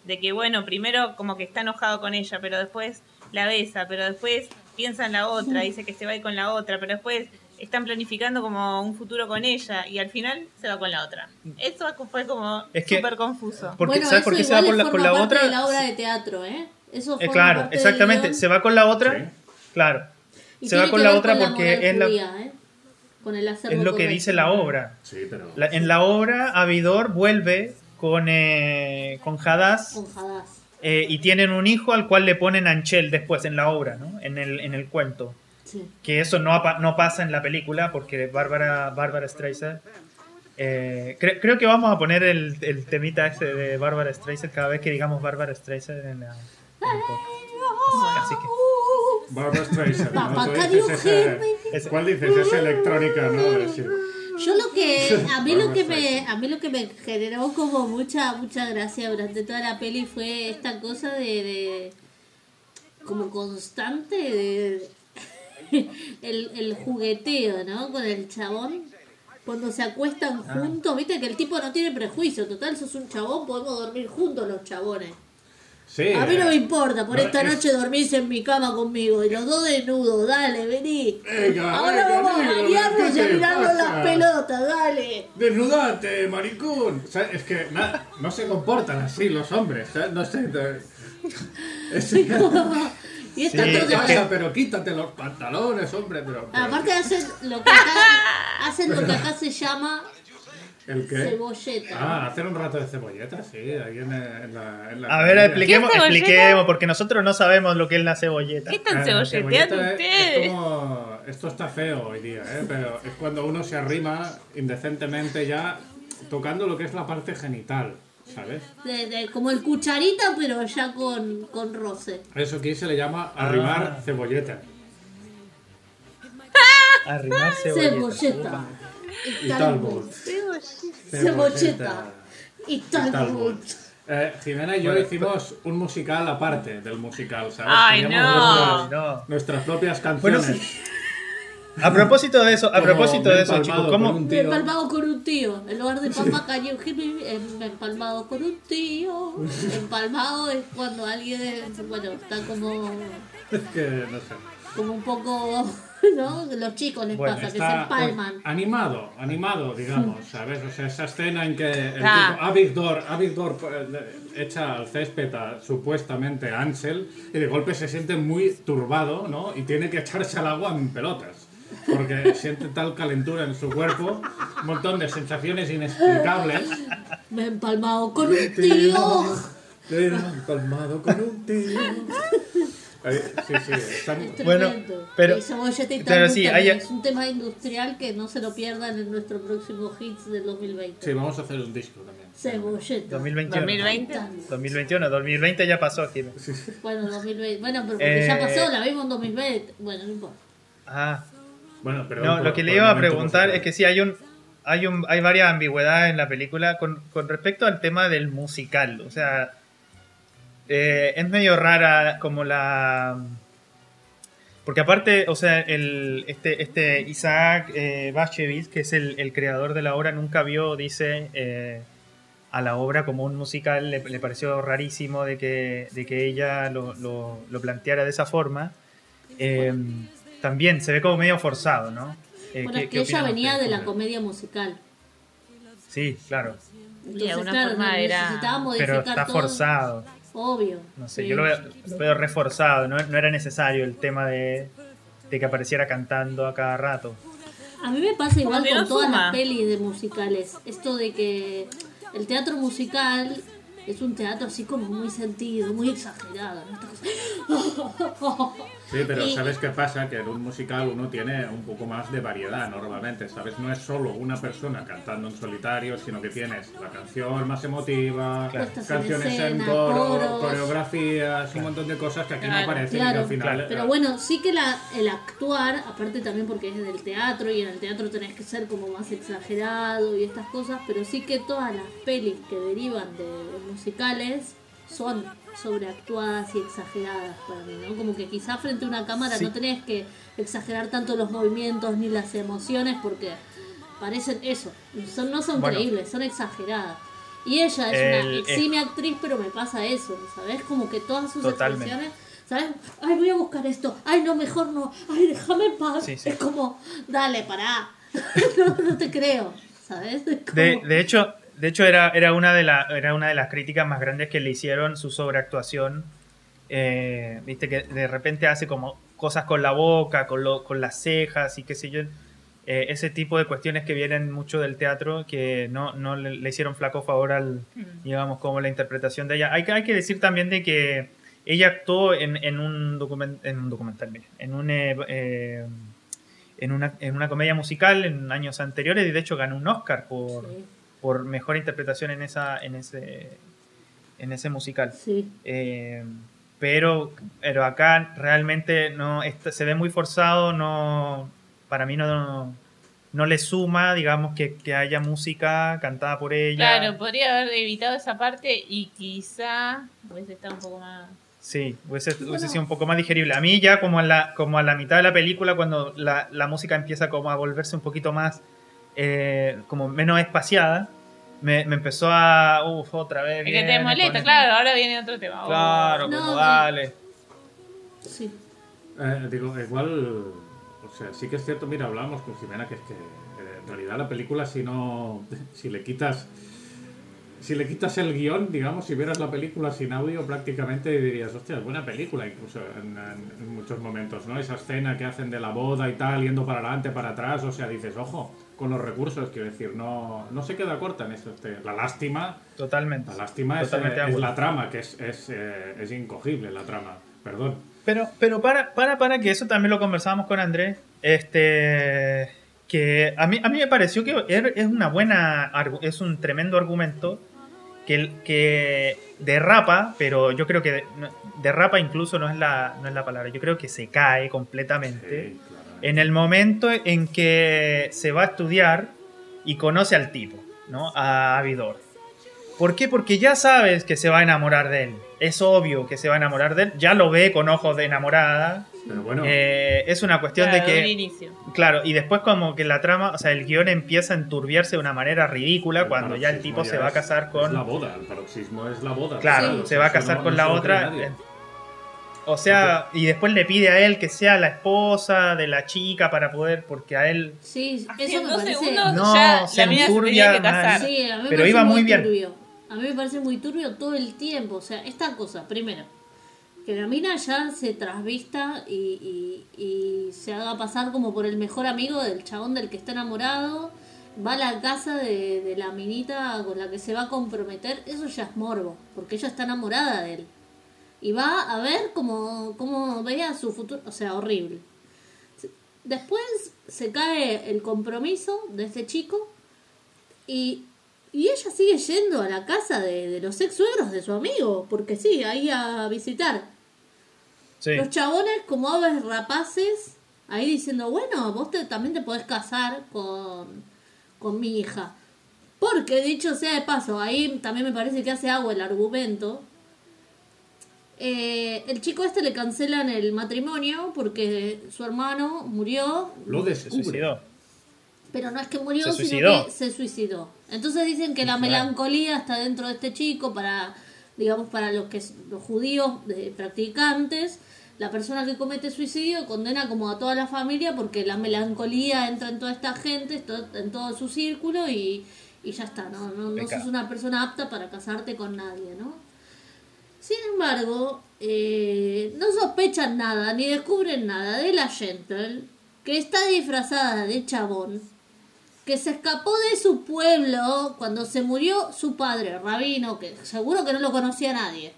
de que, bueno, primero como que está enojado con ella, pero después la besa, pero después piensa en la otra, dice que se va a ir con la otra, pero después están planificando como un futuro con ella y al final se va con la otra. Eso fue como Es que- súper confuso. Porque, bueno, ¿Sabes eso por qué se va la, forma con la parte otra? de la obra de teatro, ¿eh? Eso Eh, claro, exactamente. Se va con la otra, Sí. claro. Y se va con la otra con porque es la- judía, ¿eh? Con el Es lo que dice la obra. Sí, pero. La- en la obra, Avidor vuelve con, eh, con Hadass Con Hadass. eh, y tienen un hijo al cual le ponen Anchel después en la obra, ¿no? en, el, en el cuento. Sí. Que eso no, no pasa en la película porque Bárbara, Bárbara Streisand. eh, cre- creo que vamos a poner el, el temita ese de Bárbara Streisand cada vez que digamos Bárbara Streisand en, la, en el. Así que. Barbara Streisand, ¿no? ¿Cuál dices? Esa electrónica, ¿no? Yo lo que a mí lo que me a mí lo que me generó como mucha mucha gracia durante toda la peli fue esta cosa de, de como constante de el, el jugueteo, ¿no? Con el chabón cuando se acuestan Ah. juntos, viste que el tipo no tiene prejuicio, total sos un chabón, podemos dormir juntos los chabones. Sí. A mí no eh, me importa, por no, esta es- noche dormís en mi cama conmigo y los dos desnudos, dale, vení. Venga, Ahora venga, vamos a bañarnos ¿qué y a mirarnos las pelotas, dale. Desnudate, maricón. O sea, es que na- no se comportan así los hombres. ¿sabes? No sé. Es, Y esta Sí, ¿Qué cosa- te es que- pasa? Pero quítate los pantalones, hombre. Pero, pero- Aparte hacen lo que acá, hacen lo que acá se llama ¿El qué? cebolleta. Ah, hacer un rato de cebolleta, sí, ahí en, la, en la A ver, expliquemos, expliquemos, porque nosotros no sabemos lo que es la cebolleta. ¿Qué están Ah, cebolleteando es- ustedes? Es como, esto está feo hoy día, ¿eh? pero es cuando uno se arrima indecentemente ya tocando lo que es la parte genital, ¿sabes? De- de- como el cucharita, pero ya con, con roce. Eso aquí se le llama arrimar Ah. cebolleta. Arrimar cebolleta. Cebolleta. Y talbot. Cebolleta. Y Talbot. Eh, Jimena y yo Bueno, hicimos un musical aparte del musical, ¿sabes? Ay, Teníamos no. nuestras, No. nuestras propias Bueno, canciones. sí. A propósito de eso, a Como propósito de eso, chicos, ¿cómo? Me he empalmado con un tío. En lugar de papá cayó eh, me he empalmado con un tío. Empalmado es cuando alguien, bueno, está como, Es que no sé. como un poco, ¿no? Los chicos les Bueno, pasa, que se Está empalman. animado, animado, digamos, ¿sabes? O sea, esa escena en que el Ah. tipo, le- echa al césped a, supuestamente a Ansel y de golpe se siente muy turbado, ¿no? Y tiene que echarse al agua en pelotas. Porque siente tal calentura en su cuerpo, un montón de sensaciones inexplicables. Me he empalmado con un tío. Te he empalmado con un tío. Sí, sí, están- Es Bueno, pero- pero sí, hay- es un tema industrial que no se lo pierdan en nuestro próximo hits del 2020. sí, vamos a hacer un disco también. Cebolleta. 2021. 2020. Talbot. 2021, 2020 ya pasó aquí. Bueno, 2020. Bueno, pero porque ya Eh, pasó, la vimos en 2020. Bueno, no importa. Ah, Bueno, pero no, por- lo que le iba a preguntar es que sí hay un hay un hay varias ambigüedades en la película con, con respecto al tema del musical, o sea, eh, es medio rara como la porque aparte, o sea, el, este, este Isaac eh, Bashevis, que es el, el creador de la obra, nunca vio, dice, eh, a la obra como un musical, le, le pareció rarísimo de que, de que ella lo, lo- lo planteara de esa forma. Eh, también se ve como medio forzado, ¿no? Eh, Bueno, ¿qué- es que ella venía ustedes de la comedia musical. Sí, claro, Entonces, alguna claro, forma era- pero está todo. forzado. Obvio. No sé, sí. yo lo veo, lo veo reforzado, no, no era necesario el tema de, de que apareciera cantando a cada rato. A mí me pasa igual con no todas las pelis de musicales. Esto de que el teatro musical es un teatro así como muy sentido, muy exagerado. ¿no? Sí, pero Y- ¿sabes qué pasa? Que en un musical uno tiene un poco más de variedad normalmente, ¿sabes? No es solo una persona cantando en solitario, sino que tienes la canción más emotiva, canciones en escena, coro, coros. coreografías, un montón de cosas que aquí no aparecen y al final... eh, pero bueno, sí que la, el actuar, aparte también porque es del teatro y en el teatro tenés que ser como más exagerado y estas cosas, pero sí que todas las pelis que derivan de musicales son sobreactuadas y exageradas para mí, ¿no? Como que quizá frente a una cámara Sí. no tenés que exagerar tanto los movimientos ni las emociones porque parecen eso, son, no son Bueno. creíbles, son exageradas. Y ella es El- una eh. eximia actriz, pero me pasa eso, ¿sabes? Como que todas sus Totalmente. expresiones ¿Sabes? Ay, voy a buscar esto. Ay, no, mejor no. Ay, déjame en paz. Sí, sí. Es como, dale, pará. no, no te creo. ¿Sabes? Es como- De, de hecho, de hecho era, era, una de la, era una de las críticas más grandes que le hicieron su sobreactuación. Eh, Viste que de repente hace como cosas con la boca, con, lo- con las cejas y qué sé yo. Eh, ese tipo de cuestiones que vienen mucho del teatro que no, no le, le hicieron flaco favor al, digamos, como la interpretación de ella. Hay, que- hay que decir también de que ella actuó en, en un, document, en un documental, en un... eh, eh, en una, en una comedia musical en años anteriores y de hecho ganó un Oscar por, Sí, por mejor interpretación en esa en ese en ese musical sí. Eh, pero pero acá realmente no está- se ve muy forzado no para mí no no le suma digamos que, que haya música cantada por ella Claro, podría haber evitado esa parte y quizá hubiese estado un poco más. Sí, hubiese, hubiese Bueno. sido un poco más digerible. A mí ya como a la, como a la mitad de la película, cuando la, la música empieza como a volverse un poquito más, eh, como menos espaciada, me, me empezó a. Uf, otra vez. Es que te molesta, el- claro, ahora viene otro tema. Claro, No, como no. dale. Sí. Eh, digo, igual, o sea, sí que es cierto, mira, hablábamos con Jimena que es que eh, en realidad la película si no, si le quitas, si le quitas el guion, digamos, si vieras la película sin audio prácticamente dirías, hostia, es buena película incluso en, en- en muchos momentos, ¿no? Esa escena que hacen de la boda y tal, yendo para adelante, para atrás, o sea, dices, ojo, con los recursos, quiero decir, no, no se queda corta en eso. Este, la lástima, Totalmente. la lástima es, Totalmente eh, es la trama, que es, es, eh, es incogible la trama, perdón. Pero, pero para, para, para, que eso también lo conversábamos con Andrés. Este. Que a mí, a mí me pareció que er- es una buena. Es un tremendo argumento. Que, que derrapa, pero yo creo que derrapa incluso no es, la, no es la palabra. Yo creo que se cae completamente. Sí, claro. En el momento en que se va a estudiar y conoce al tipo, ¿no? A Avidor. ¿Por qué? Porque ya sabes que se va a enamorar de él. Es obvio que se va a enamorar de él. Ya lo ve con ojos de enamorada. Pero bueno, Eh, es una cuestión Claro, de un que... inicio. Claro, y después como que la trama, o sea, el guion empieza a enturbiarse de una manera ridícula el cuando ya el tipo ya se va a es- casar Es con... la boda, el paroxismo es la boda. Claro, Sí. se va a casar no- con no la otra. O sea, y después le pide a él que sea la esposa de la chica para poder, porque a él... Sí, eso me parece. segundos No, ya se se enturbia casar. Sí, a mí me Pero parece iba muy bien. turbio. A mí me parece muy turbio todo el tiempo. O sea, esta cosa, primero, que la mina ya se trasvista y, y, y se haga pasar como por el mejor amigo del chabón del que está enamorado. Va a la casa de, de la minita con la que se va a comprometer. Eso ya es morbo, porque ella está enamorada de él. Y va a ver cómo, cómo vea su futuro. O sea, horrible. Después se cae el compromiso de este chico y, y ella sigue yendo a la casa de, de los ex suegros de su amigo, porque sí, ahí a visitar. Sí. Los chabones como aves rapaces, ahí diciendo, bueno, vos te- también te podés casar con, con mi hija. Porque dicho sea de paso, ahí también me parece que hace agua el argumento. Eh, el chico este le cancelan el matrimonio porque su hermano murió Lo Se descubre. suicidó. pero no es que murió, Se sino suicidó. que se suicidó. Entonces dicen que la melancolía está dentro de este chico para, digamos, para los que los judíos eh, practicantes. La persona que comete suicidio condena como a toda la familia porque la melancolía entra en toda esta gente, en todo su círculo y, y ya está, ¿no? No, no sos una persona apta para casarte con nadie, ¿no? Sin embargo, eh, no sospechan nada ni descubren nada de la Gentle, que está disfrazada de chabón, que se escapó de su pueblo cuando se murió su padre, Rabino, que seguro que no lo conocía nadie.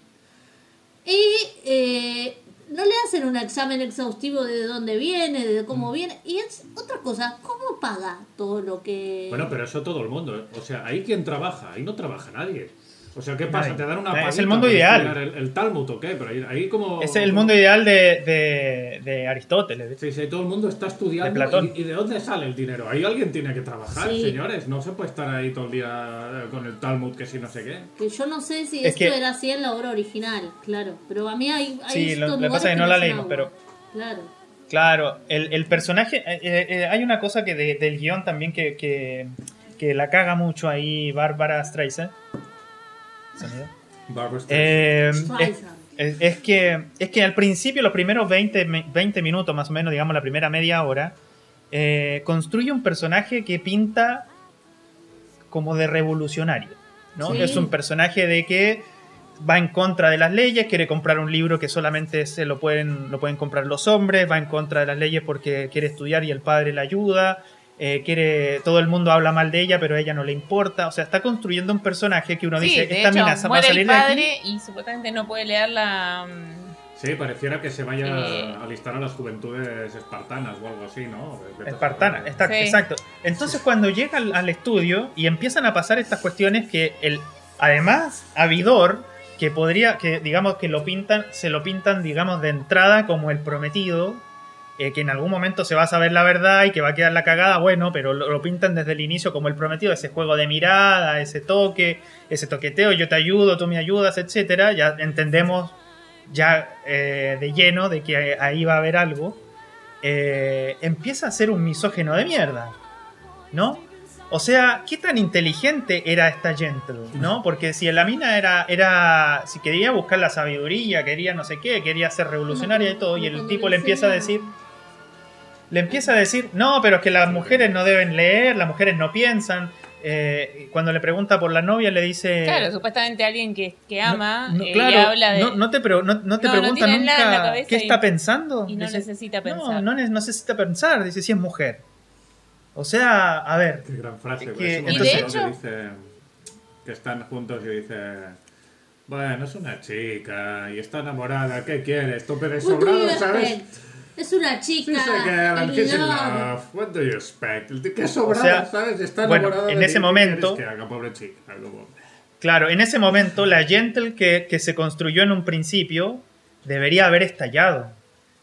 Y eh, no le hacen un examen exhaustivo de dónde viene, de cómo viene. Y es otra cosa, ¿cómo paga todo lo que... Bueno, pero eso todo el mundo. O sea, ahí quien trabaja, ahí no trabaja nadie. O sea, ¿qué pasa? ¿Te dan una Es paguita el mundo ideal. El, el Talmud o qué? Pero ahí, ahí como... Es el mundo ideal de, de, de Aristóteles. Sí, sí, todo el mundo está De estudiando. Platón. ¿Y, y de dónde sale el dinero? Ahí alguien tiene que trabajar, Sí. señores. No se puede estar ahí todo el día eh, con el Talmud, que si no sé qué. Que yo no sé si Es esto que- era así en la obra original, claro. Pero a mí hay... hay Sí, lo- que pasa es que no la leímos, agua. pero- Claro. Claro, el, el personaje. eh, eh, eh, hay una cosa que de- del guion también que, que, que la caga mucho ahí Bárbara Streisand. ¿Sonido? Eh, es, Streisand. es- es que, es que al principio, los primeros 20, me- 20 minutos más o menos, digamos la primera media hora, eh, construye un personaje que pinta como de revolucionario. ¿no? Sí. Es un personaje de que va en contra de las leyes, quiere comprar un libro que solamente se lo pueden, lo pueden comprar los hombres, va en contra de las leyes porque quiere estudiar y el padre la ayuda, eh, quiere, todo el mundo habla mal de ella, pero a ella no le importa. O sea, está construyendo un personaje que uno Sí, dice, esta hecho, se va a muere salir el de aquí. padre y supuestamente no puede leer la... mm, Sí, pareciera que se vaya Eh. a alistar a las juventudes espartanas o algo así, ¿no? Espartana, está- Sí. exacto. Entonces cuando llega al, al estudio y empiezan a pasar estas cuestiones que el, además, Avidor, que podría, que digamos que lo pintan, se lo pintan, digamos, de entrada como el prometido, eh, que en algún momento se va a saber la verdad y que va a quedar la cagada, bueno, pero lo, pintan desde el inicio como el prometido, ese juego de mirada, ese toque, ese toqueteo, yo te ayudo, tú me ayudas, etcétera, ya entendemos ya eh, de lleno de que ahí va a haber algo, eh, empieza a ser un misógeno de mierda, ¿no? O sea, ¿qué tan inteligente era esta Gentle? ¿No? Porque si la mina era, era. Si quería buscar la sabiduría, quería no sé qué, quería ser revolucionaria y todo, y el tipo le empieza a decir. Le empieza a decir, no, pero es que las mujeres no deben leer, las mujeres no piensan. Eh, cuando le pregunta por la novia, le dice. Claro, supuestamente alguien que, que ama No, no, eh, claro, y habla de. no, no te, pre- no, no te pregunta nunca qué y- está pensando. y no necesita pensar. No, no ne- necesita pensar, dice si es mujer. O sea, a ver, Qué gran frase. Que- y momento de que hecho- dice que están juntos y dice... Bueno, es una chica y está enamorada. ¿Qué quieres? Tope de What do sobrado, ¿sabes? Es una chica. She's a girl love. What do you expect? Qué sobrada, sea, ¿sabes? Está bueno, enamorada en de ese ti, ¿qué momento- que haga, pobre chica? Como- claro, en ese momento la Gentle que, que se construyó en un principio debería haber estallado.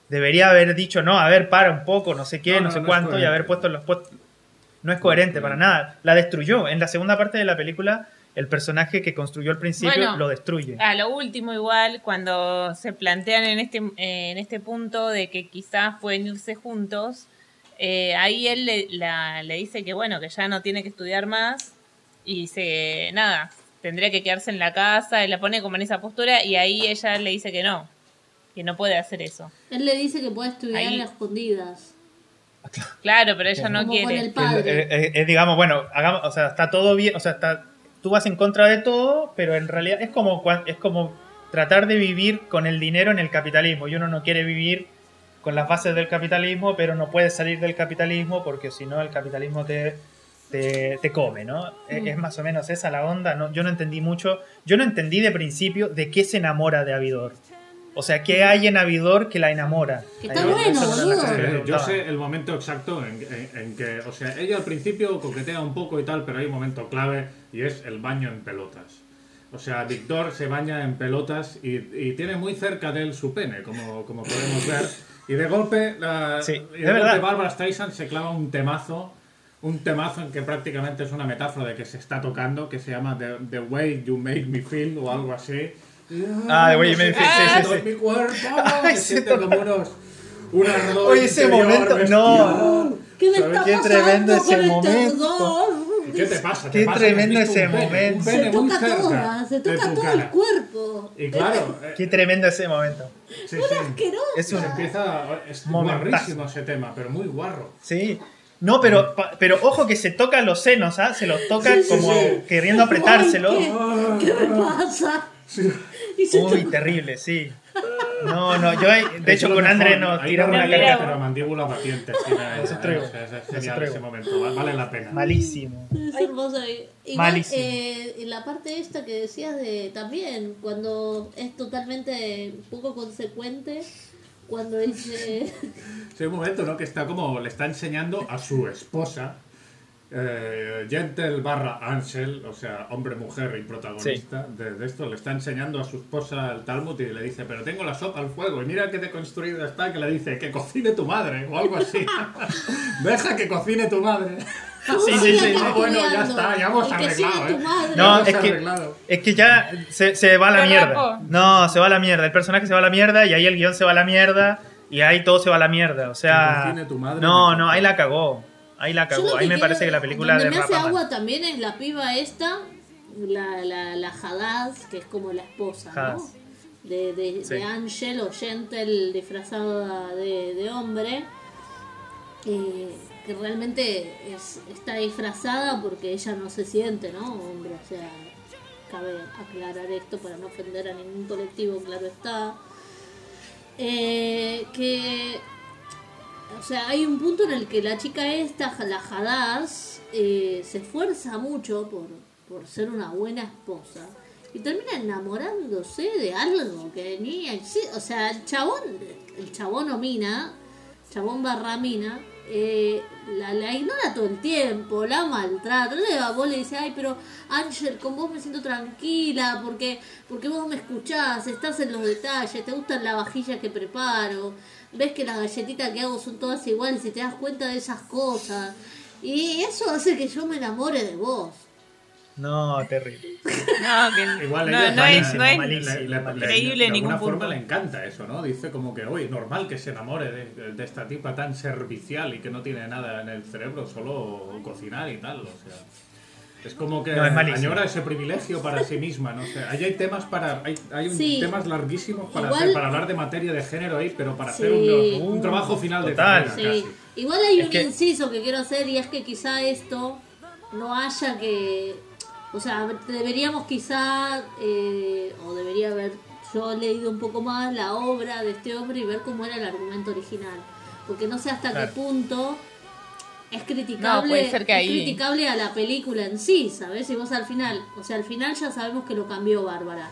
Debería haber dicho, no, a ver, para un poco, no sé qué, No, no, no, sé no cuánto, y haber puesto los puestos. No es coherente para nada. La destruyó. En la segunda parte de la película, el personaje que construyó al principio Bueno, lo destruye. A lo último, igual, cuando se plantean en este, eh, en este punto de que quizás pueden irse juntos, eh, ahí él le, la- le dice que bueno, que ya no tiene que estudiar más y dice, nada, tendría que quedarse en la casa y la pone como en esa postura y ahí ella le dice que no, que no puede hacer eso. Él le dice que puede estudiar Ahí- a escondidas. Claro, pero ella no quiere. Eh, eh, eh, digamos, bueno, hagamos, o sea, está todo bien, o sea, está, tú vas en contra de todo, pero en realidad es como, es como tratar de vivir con el dinero en el capitalismo. Y uno no quiere vivir con las bases del capitalismo, pero no puede salir del capitalismo porque si no el capitalismo te, te, te come, ¿no? Es- Mm. Es más o menos esa la onda. ¿no? Yo no entendí mucho, yo no entendí de principio de qué se enamora de Avidor. O sea, ¿qué hay en Avidor que la enamora? Que está Ahí- bueno, boludo. yo sé el momento exacto en, en- en que, o sea, ella al principio coquetea un poco y tal, pero hay un momento clave y es el baño en pelotas. O sea, Víctor se baña en pelotas y, y tiene muy cerca de él su pene, como, como podemos ver. Y de golpe, la, Sí, y es de golpe verdad. Barbara Streisand se clava un temazo, un temazo en que prácticamente es una metáfora de que se está tocando, que se llama The, The Way You Make Me Feel o algo así. Ah, The Way Me Feel, sí, sí, sí. mi cuerpo, Ay, se se siente toca. como unos... Un ardor Oye, ese interior momento, no. ¿Qué me ¿Sabes está qué pasando tremendo ese con este momento? ¿Qué te pasa? Qué ¿Te pasa que has tremendo visto ese un pene, momento. un Se pene muy toca cerca toda, se de toca tu todo el cara. cuerpo. Y claro, eh, Qué tremendo ese momento. sí, sí. Asqueroso. Es Se un empieza, es Momentazo. guarrísimo ese tema, pero muy guarro. Sí. No, pero, pa- pero ojo que se toca los senos, ¿ah? Se los toca Sí, sí, como sí. queriendo apretárselo. Ay, ¿qué, ¿Qué me pasa? Se Uy, terrible, sí. No, no, yo de Es hecho con nos Ahí tiramos no una carcajada. pero mandíbula no, Eso es genial es ese momento, va- vale la pena. Malísimo. Es hermoso. Igual, Malísimo. eh, en la parte esta que decías de también, cuando es totalmente poco consecuente, cuando dice... Sí, un momento, ¿no? Que está como, le está enseñando a su esposa, eh, Gentle barra Ansel, o sea, hombre, mujer y protagonista de, de esto, le está enseñando a su esposa el Talmud y le dice, pero tengo la sopa al fuego y mira qué deconstruida está, que le dice, que cocine tu madre, o algo así. Deja que cocine tu madre. Sí, sí, sí. Ah, bueno, ya está, ya hemos que arreglado, ¿eh? No, es que-. Es que ya se, se va a la mierda. No, se va a la mierda. El personaje se va a la mierda y ahí el guion se va a la mierda y ahí todo se va a la mierda. O Que sea, no, no, ahí la cagó. Ahí la cagó. Ahí me quiero- parece que la película de me hace agua mal. también es la piba esta, la, la, la Haddad, que es como la esposa. ¿no? De, de, Sí. de Angel o Gentle disfrazada de, de hombre. eh, que realmente es, está disfrazada porque ella no se siente, ¿no? Hombre, o sea, cabe aclarar esto para no ofender a ningún colectivo, claro está. Eh, que o sea, hay un punto en el que la chica esta, la Hadas, eh, se esfuerza mucho por, por ser una buena esposa y termina enamorándose de algo que ni. O sea, el chabón, el chabón o mina, chabón barra mina, eh, la, ignora todo el tiempo, la maltrata. Entonces vos le dice, ay, pero Ángel, con vos me siento tranquila porque, porque vos me escuchás, estás en los detalles, te gustan la vajilla que preparo, ves que las galletitas que hago son todas iguales y te das cuenta de esas cosas. Y eso hace que yo me enamore de vos. No, terrible. No, que Igual no, ella no es, no es malísimo, le- le- le- creíble de ningún alguna forma le encanta eso, ¿no? Dice como que, oye, normal que se enamore de, de- de esta tipa tan servicial y que no tiene nada en el cerebro, solo cocinar y tal, o sea... Es como que No, es añora ese privilegio para sí misma, no sé. Ahí hay temas para... Hay, hay Sí. temas larguísimos para, Igual- hacer- para hablar de materia de género ahí, pero para hacer un, un trabajo final Total. de Sí. carrera casi. Igual hay Es un que- inciso que quiero hacer y es que quizá esto no haya que... O sea, deberíamos quizá, eh, o debería haber yo leído un poco más la obra de este hombre y ver cómo era el argumento original. Porque no sé hasta Claro. qué punto es criticable, No, puede ser que es criticable a la película en sí, ¿sabes? Y vos al final, o sea, al final ya sabemos que lo cambió Bárbara.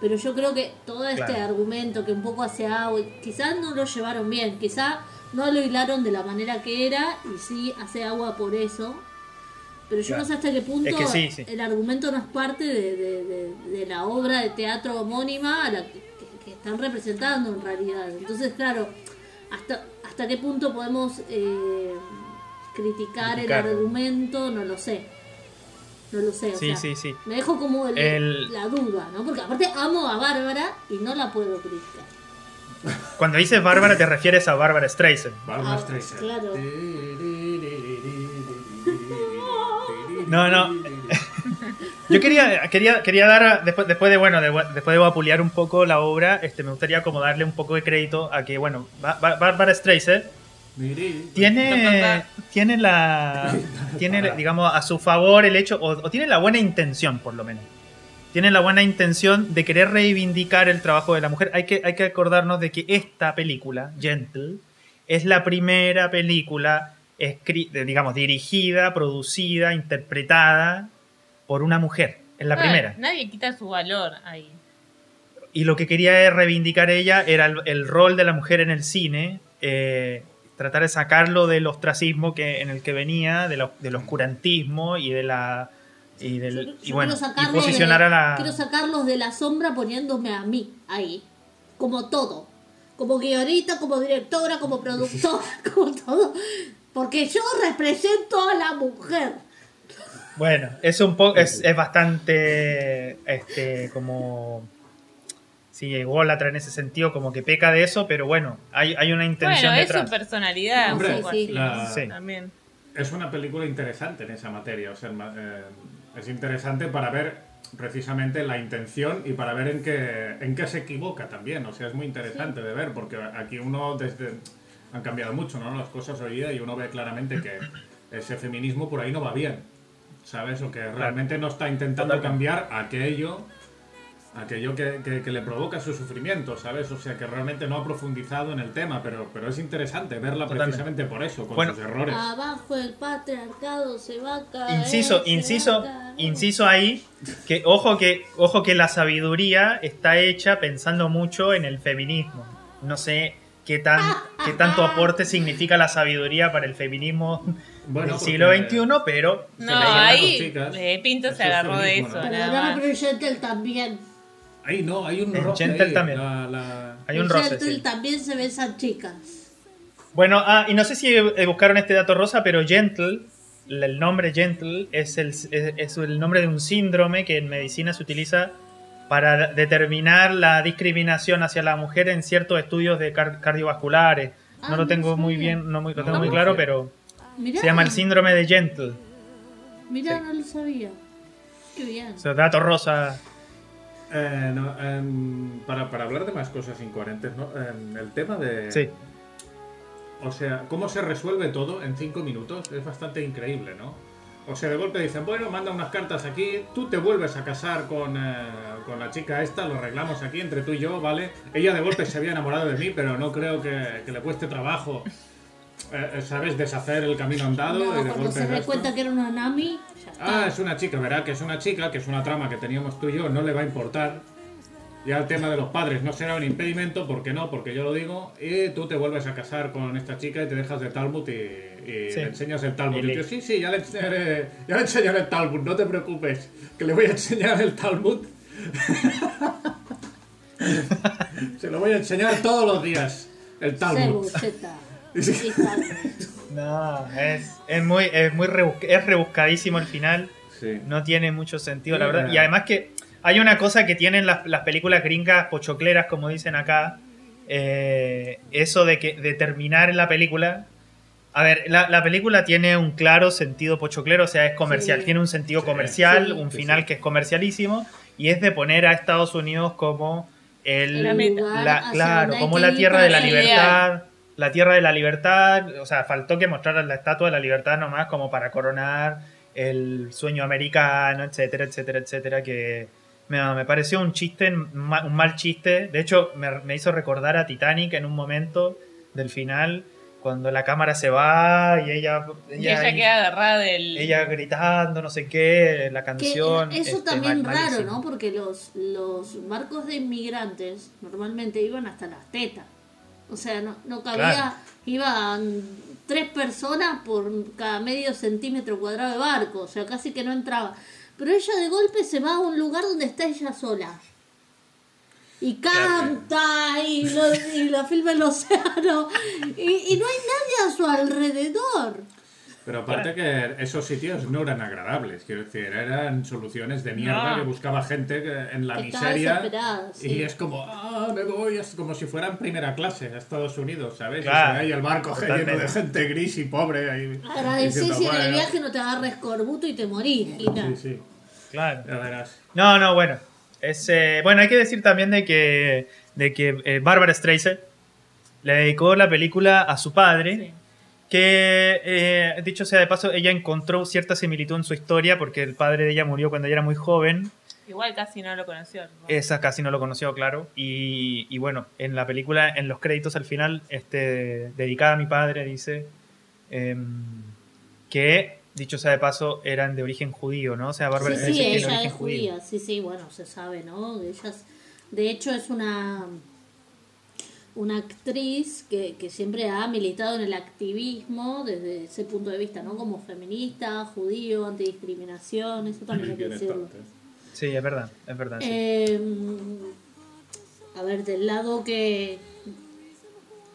Pero yo creo que todo este Claro. argumento que un poco hace agua, quizás no lo llevaron bien, quizás no lo hilaron de la manera que era y sí hace agua por eso. Pero yo Claro. no sé hasta qué punto Es que sí, sí. el argumento no es parte de, de- de- de la obra de teatro homónima a la que, que- que están representando en realidad. Entonces, claro, hasta, hasta qué punto podemos eh, criticar el argumento, no lo sé. No lo sé, o Sí, sea, sí, sí. me dejo como el- El- la duda, ¿no? Porque aparte amo a Bárbara y no la puedo criticar. Cuando dices Bárbara te refieres a Bárbara Streisand. Barbara Ah, Streisand. claro. No, no. Yo quería, quería, quería dar, después, después de, bueno, de- después de vapulear un poco la obra, este, me gustaría como darle un poco de crédito a que, bueno, Ba- Ba- Bárbara Streisand tiene, tiene la, tiene, digamos, a su favor el hecho, o, o tiene la buena intención, por lo menos. Tiene la buena intención de querer reivindicar el trabajo de la mujer. Hay que, hay que acordarnos de que esta película, Gentle, es la primera película, digamos, dirigida, producida, interpretada por una mujer. Es la primera. Nadie quita su valor ahí. Y lo que quería reivindicar ella era el, el rol de la mujer en el cine, eh, tratar de sacarlo del ostracismo que, en el que venía, de lo- del oscurantismo y de la. Y, del, y bueno, y posicionar de, a la. quiero sacarlos de la sombra poniéndome a mí ahí. Como todo. Como guionista, como directora, como productora, como todo. Porque yo represento a la mujer. Bueno, es un poco. Es, es bastante. Este, como. Sí, ególatra en ese sentido, como que peca de eso, pero bueno, hay, hay una intención Bueno, es detrás. su personalidad, Hombre, sí, así, la- Sí. También. Es una película interesante en esa materia. O sea, eh, es interesante para ver precisamente la intención y para ver en qué, en qué se equivoca también. O sea, es muy interesante de ver porque aquí uno desde... Han cambiado mucho ¿no? las cosas hoy día y uno ve claramente que ese feminismo por ahí no va bien. ¿Sabes? O que realmente no está intentando cambiar aquello aquello que, que- que le provoca su sufrimiento, ¿sabes? O sea, que realmente no ha profundizado en el tema, pero, pero es interesante verla Totalmente. precisamente por eso, con Bueno. sus errores. Abajo el patriarcado se va a caer. Inciso, se inciso, caer. inciso ahí, que ojo que, ojo que la sabiduría está hecha pensando mucho en el feminismo. No sé qué tan, qué tanto aporte significa la sabiduría para el feminismo Bueno, del siglo XXI, pero No, las ahí eh, Pinto se agarró de eso, ¿no? nada más. pero también. Ahí no, hay un En roce Gentle ahí, también. la- la- hay un En roce. Gentle sí. también se besan chicas. Bueno, ah, y no sé si buscaron este dato rosa, pero Gentle, el nombre Gentle es el, es, es el nombre de un síndrome que en medicina se utiliza para determinar la discriminación hacia la mujer en ciertos estudios de car- cardiovasculares. Ah, No lo tengo muy bien, no muy, lo No, tengo muy no claro, sé. pero Mirá, se llama el síndrome de Gentle. Mirá, Sí. no lo sabía. Qué bien. O sea, dato rosa. Eh, no, em, para, para hablar de más cosas incoherentes, ¿no? Em, el tema de... Sí. O sea, cómo se resuelve todo en cinco minutos es bastante increíble, ¿no? O sea, de golpe dicen, bueno, manda unas cartas aquí, tú te vuelves a casar con, eh, con la chica esta, lo arreglamos aquí entre tú y yo, ¿vale? Ella de golpe se había enamorado de mí, pero no creo que, que le cueste trabajo, eh, ¿sabes? Deshacer el camino andado. No, y de cuando golpe se esto. cuenta que era una Nami. Ah, es una chica, verá que es una chica, que es una trama que teníamos tú y yo, no le va a importar. Ya el tema de los padres no será un impedimento, ¿por qué no? Porque yo lo digo, y tú te vuelves a casar con esta chica y te dejas de Talmud y, y Sí. le enseñas el Talmud. Y Y le- el tío, sí, sí, ya le, enseñaré, ya le enseñaré el Talmud, no te preocupes, que le voy a enseñar el Talmud. Se lo voy a enseñar todos los días, el Talmud. No, es, es muy, es muy es rebuscadísimo el final. Sí. no tiene mucho sentido, la verdad. Y además que hay una cosa que tienen las, las películas gringas pochocleras, como dicen acá, eh, eso de que de terminar en la película. A ver, la, la película tiene un claro sentido pochoclero, o sea, es comercial, Sí. tiene un sentido Sí, comercial, sí, un final sí. que es comercialísimo, y es de poner a Estados Unidos como el, La la- claro, como la tierra de la libertad, la tierra de la libertad, o sea, faltó que mostraran la estatua de la libertad nomás como para coronar el sueño americano, etcétera, etcétera, etcétera, que me, me pareció un chiste, un mal chiste, de hecho me, me hizo recordar a Titanic en un momento del final, cuando la cámara se va y ella... Y ella queda agarrada del. ella gritando, no sé qué, la Que canción. eso este, también mal- raro, malísimo. ¿no? Porque los, los barcos de inmigrantes normalmente iban hasta las tetas. O sea, no, no cabía, Claro. iban tres personas por cada medio centímetro cuadrado de barco, o sea, casi que no entraba. Pero ella de golpe se va a un lugar donde está ella sola. Y canta y lo, y lo filma en el océano. Y, y no hay nadie a su alrededor. Pero aparte que esos sitios no eran agradables, quiero decir, eran soluciones de mierda No. que buscaba gente en la Que miseria. sí. Y es como, ah, me voy, es como si fuera en primera clase a Estados Unidos, ¿sabes? Y Claro, ve ahí el barco lleno de gente gris y pobre. Ahí, Agradecí diciendo, si en el viaje no te agarres corbuto y te morís. Y. Sí, sí, Claro. ya verás. No, no, bueno. Es, eh, bueno, hay que decir también de que, de que eh, Barbara Streisand le dedicó la película a su padre, Sí. Que, eh, dicho sea de paso, ella encontró cierta similitud en su historia porque el padre de ella murió cuando ella era muy joven. Igual casi no lo conoció. ¿no? Esa casi no lo conoció, claro. Y, y bueno, en la película, en los créditos al final, este, dedicada a mi padre, dice em, que, dicho sea de paso, eran de origen judío, ¿no? O sea, Bárbara Sí, sí, ella es judía. Sí, sí, bueno, se sabe, ¿no? Ella es- de hecho, es una una actriz que, que siempre ha militado en el activismo desde ese punto de vista, ¿no? Como feminista, judío, antidiscriminación, eso también hay que decirlo. Sí, es verdad, es verdad. sí. Eh, a ver, del lado que,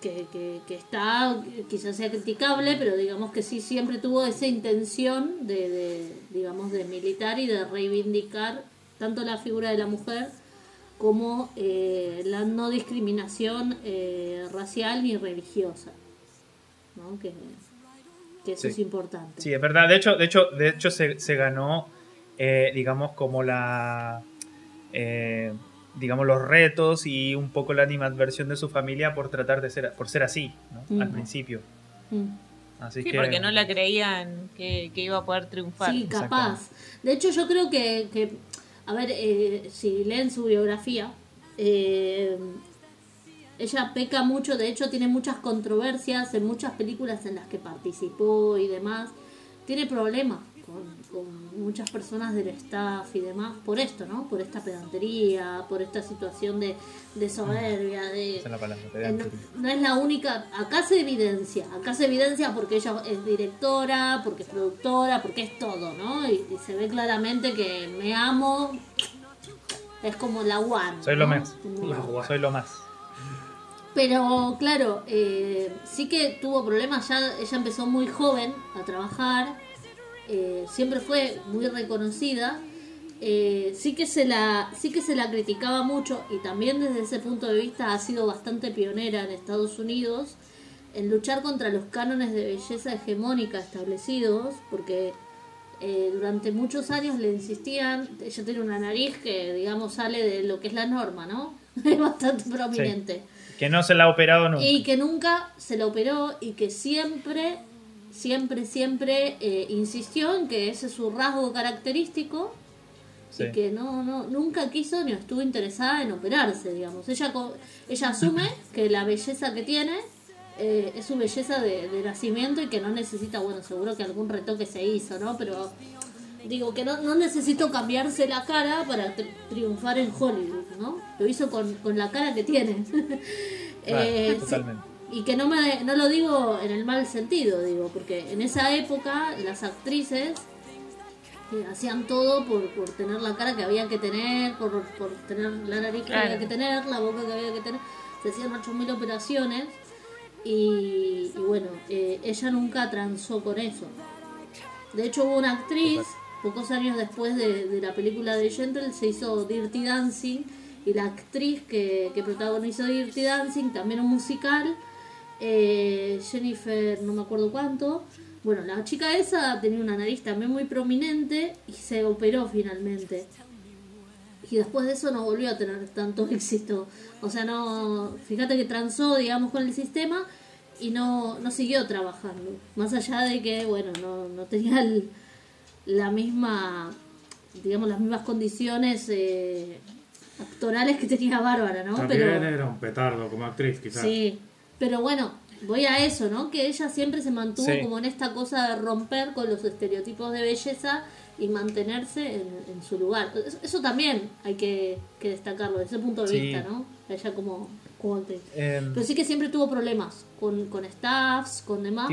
que, que, que está, quizás sea criticable, pero digamos que sí siempre tuvo esa intención de, de, digamos, de militar y de reivindicar tanto la figura de la mujer como eh, la no discriminación eh, racial ni religiosa, ¿no? Que, que eso Sí. es importante. Sí, es verdad. De hecho, de hecho, de hecho se, se ganó, eh, digamos, como la, eh, digamos, los retos y un poco la animadversión de su familia por tratar de ser, por ser así, ¿no? Al principio. Mm. Así Sí, que, porque no la creían que, que iba a poder triunfar. Sí, capaz. De hecho, yo creo que, que a ver, eh, si leen su biografía, eh, ella peca mucho, de hecho tiene muchas controversias en muchas películas en las que participó y demás. Tiene problemas con, muchas personas del staff y demás por esto, ¿no? Por esta pedantería, por esta situación de, de soberbia, de... Es la palabra, Eh, no, no es la única, acá se evidencia, acá se evidencia porque ella es directora, porque es productora, porque es todo, ¿no? Y, y se ve claramente que me amo, es como la one. Soy ¿no? lo más. Como-. Soy lo más. Pero claro, eh, sí que tuvo problemas, ya ella empezó muy joven a trabajar, eh, siempre fue muy reconocida, eh, sí que se la sí que se la criticaba mucho y también desde ese punto de vista ha sido bastante pionera en Estados Unidos en luchar contra los cánones de belleza hegemónica establecidos, porque eh, durante muchos años le insistían, ella tiene una nariz que digamos sale de lo que es la norma, ¿no? Es bastante prominente. Que no se la ha operado nunca. Y que nunca se la operó y que siempre, siempre, siempre eh, insistió en que ese es su rasgo característico Sí. y que no, no, nunca quiso ni estuvo interesada en operarse, digamos. Ella, ella asume que la belleza que tiene eh, es su belleza de, de nacimiento y que no necesita, bueno, seguro que algún retoque se hizo, ¿no? Pero digo que no, no necesito cambiarse la cara para tri- triunfar en Hollywood, ¿no? Lo hizo con, con la cara que tiene. Eh, totalmente. Y que no me no lo digo en el mal sentido, digo, porque en esa época las actrices eh, hacían todo por, por tener la cara que había que tener, por, por tener la nariz que Claro. había que tener, la boca que había que tener. Se hacían 8.000 operaciones y, y bueno, eh, ella nunca transó con eso. De hecho hubo una actriz pocos años después de, de la película de Gentle se hizo Dirty Dancing y la actriz que, que protagonizó Dirty Dancing, también un musical, eh, Jennifer no me acuerdo cuánto, bueno, la chica esa tenía una nariz también muy prominente y se operó finalmente. Y después de eso no volvió a tener tanto éxito. O sea, no. Fíjate que transó, digamos, con el sistema y no, no siguió trabajando. Más allá de que, bueno, no, no tenía el- la misma. digamos, las mismas condiciones eh, actorales que tenía Bárbara, ¿no? También Pero. era un petardo como actriz, quizás. Sí, pero bueno, voy a eso, ¿no? Que ella siempre se mantuvo Sí. como en esta cosa de romper con los estereotipos de belleza y mantenerse en, en su lugar. Eso, eso también hay que, que destacarlo desde ese punto de Sí. vista, ¿no? Ella como, como actriz. Em, Pero sí que siempre tuvo problemas con, con staffs, con demás,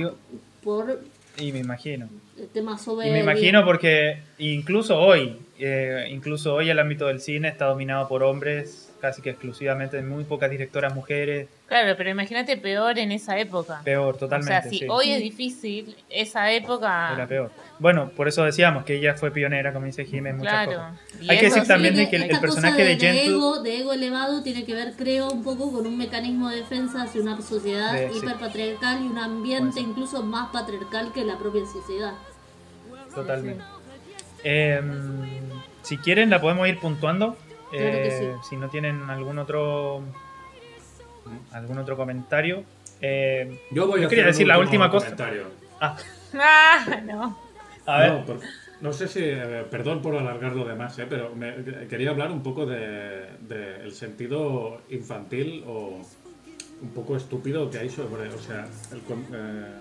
por y me imagino. el tema Y sobre... me imagino porque incluso hoy, eh, incluso hoy el ámbito del cine está dominado por hombres, casi que exclusivamente, muy pocas directoras mujeres, Claro, pero imagínate peor en esa época. peor o totalmente. sea, si sí. hoy es difícil, esa época. Era peor. Bueno, por eso decíamos que ella fue pionera, como dice Jiménez, en muchas Claro. cosas. Y Hay que decir sí también Sí, de que el, el personaje de, Gentle... ego, de ego elevado tiene que ver, creo, un poco con un mecanismo de defensa hacia una sociedad De- sí. hiperpatriarcal y un ambiente ser. incluso más patriarcal que la propia sociedad. Totalmente. Eh, si quieren, la podemos ir puntuando. Claro que Eh, Si no tienen algún otro algún otro comentario. Eh, Yo voy Yo a quería hacer un decir la última cosa. comentario. ah, Ah, no. a ver. No, por- no sé si, eh, perdón por alargarlo de más, eh, pero me- quería hablar un poco de, de el sentido infantil o un poco estúpido que hay sobre, o sea, el con- eh,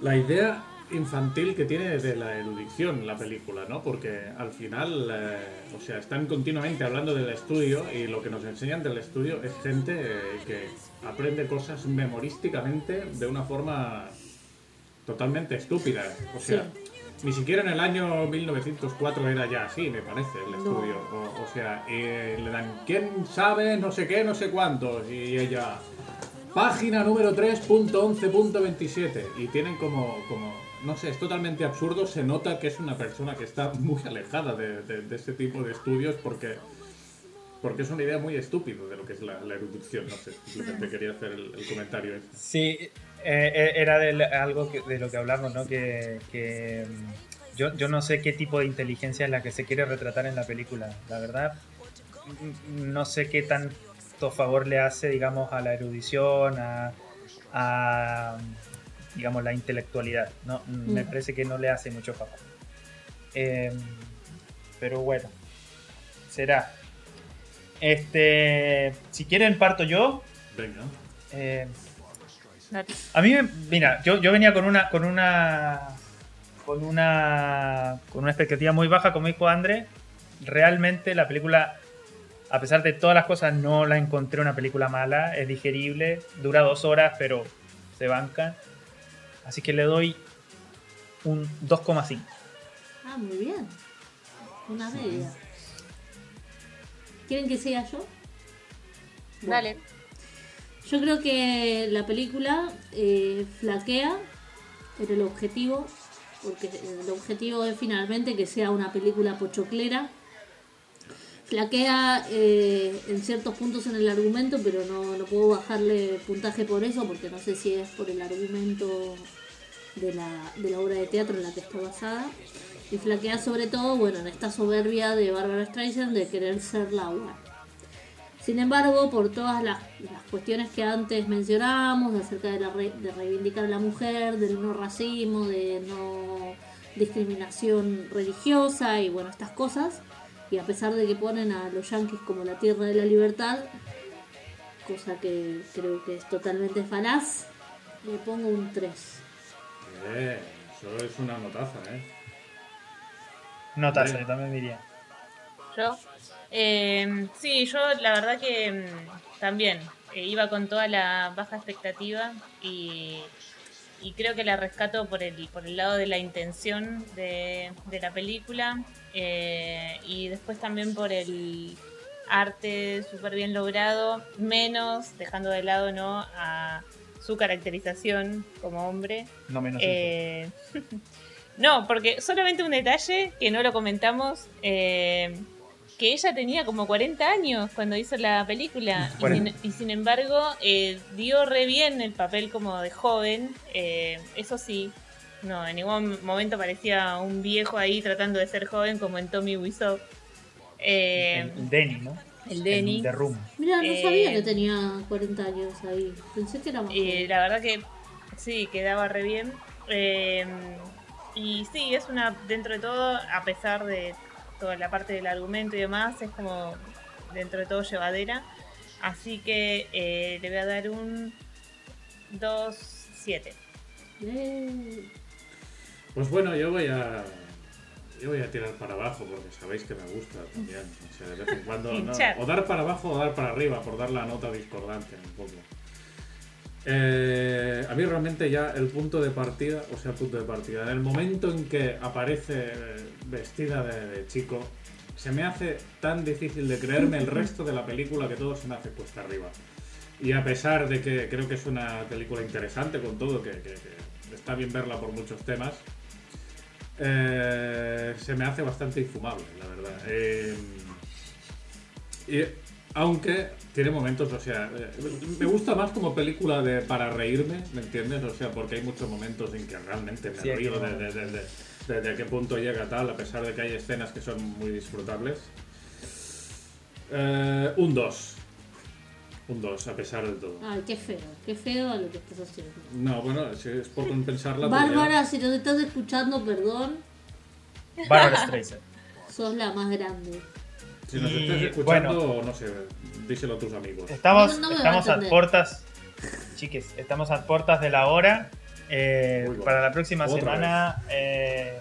la idea infantil que tiene de la erudición la película, ¿no? Porque al final, eh, o sea, están continuamente hablando del estudio y lo que nos enseñan del estudio es gente eh, que aprende cosas memorísticamente de una forma totalmente estúpida. O sea, ni siquiera en el año 1904 era ya así, me parece, el estudio. O, o sea, eh, le dan, ¿quién sabe? No sé qué, no sé cuántos. Y ella, página número 3.11.27. Y tienen como, como, no sé, es totalmente absurdo. Se nota que es una persona que está muy alejada de, de, este tipo de estudios porque... Porque es una idea muy estúpida de lo que es la, la erudición, no sé, simplemente quería hacer el, comentario. Sí, eh, eh, era de algo de lo que hablamos, ¿no? Que, que, mm, yo, yo no sé qué tipo de inteligencia es la que se quiere retratar en la película. La verdad, mm, no sé qué tanto favor le hace, digamos, a la erudición, a, a, digamos, la intelectualidad. No, me parece que no le hace mucho favor. Eh, pero bueno, será. Este, si quieren parto yo. Venga. Eh, Dale. a mí, me- mira, yo, yo venía con una, con una, con una, con una expectativa muy baja, como dijo André. Realmente la película, a pesar de todas las cosas, no la encontré una película mala. Es digerible, dura dos horas, pero se banca. Así que le doy un 2,5. Ah, muy bien. Una media. ¿Quieren que siga yo? Bueno. Dale. Yo creo que la película eh, flaquea en el objetivo, porque el objetivo es finalmente que sea una película pochoclera. Flaquea eh, en ciertos puntos en el argumento, pero no, no puedo bajarle puntaje por eso, porque no sé si es por el argumento de la, de la obra de teatro en la que está basada. Y flaquea sobre todo, bueno, en esta soberbia de Barbara Streisand de querer ser Laura. Sin embargo, por todas las, las cuestiones que antes mencionamos, acerca de, la de reivindicar a la mujer, del no racismo, de no discriminación religiosa y bueno, estas cosas, y a pesar de que ponen a los yanquis como la tierra de la libertad, cosa que creo que es totalmente falaz, le pongo un 3. Eh, eso es una notaza, ¿eh? Bien. yo también diría. Yo. Eh, sí, yo la verdad que mm, también eh, iba con toda la baja expectativa y, y creo que la rescato por el, por el lado de la intención de, de la película eh, y después también por el arte súper bien logrado, menos dejando de lado no a su caracterización como hombre. No menos. Eh, No, porque solamente un detalle que no lo comentamos. eh, que ella tenía como 40 años cuando hizo la película. Y, sin, y sin embargo, eh, dio re bien el papel como de joven. eh, eso sí. No, en ningún momento parecía un viejo ahí tratando de ser joven como en Tommy Wiseau. Eh, el Denny, ¿no? el Denny. El. Mira, no Eh, sabía que tenía 40 años ahí. Pensé que era más joven. la verdad que sí, quedaba re bien. Eh, y sí, es una, dentro de todo, a pesar de toda la parte del argumento y demás, es como dentro de todo llevadera. Así que eh, le voy a dar un 2-7. Eh, Pues bueno, yo voy a. Yo voy a tirar para abajo porque sabéis que me gusta también. O sea, de vez en cuando. no, o dar para abajo o dar para arriba por dar la nota discordante un poco. Eh, a mí realmente ya el punto de partida, o sea, el punto de partida, en el momento en que aparece eh, vestida de, chico, se me hace tan difícil de creerme el resto de la película que todo se me hace cuesta arriba. Y a pesar de que creo que es una película interesante con todo, que, está bien verla por muchos temas, eh, se me hace bastante infumable, la verdad. Y aunque tiene momentos, o sea, eh, me gusta más como película de para reírme, ¿me entiendes? O sea, porque hay muchos momentos en que realmente me Sí, río no. de, de- de- de- de- de qué punto llega tal, a pesar de que hay escenas que son muy disfrutables. Eh, un 2. Un 2, a pesar de todo. Ay, qué feo, qué feo lo que estás haciendo. No, bueno, si es por compensarla. pues Bárbara, si nos estás escuchando, perdón, Barbara Streisand. sos la más grande. Si nos Y, estás escuchando, no sé, díselo a tus amigos. Estamos, No, no a estamos a entender. puertas, chiques, estamos a puertas de la hora. Eh, bueno. para la próxima Otra semana, eh,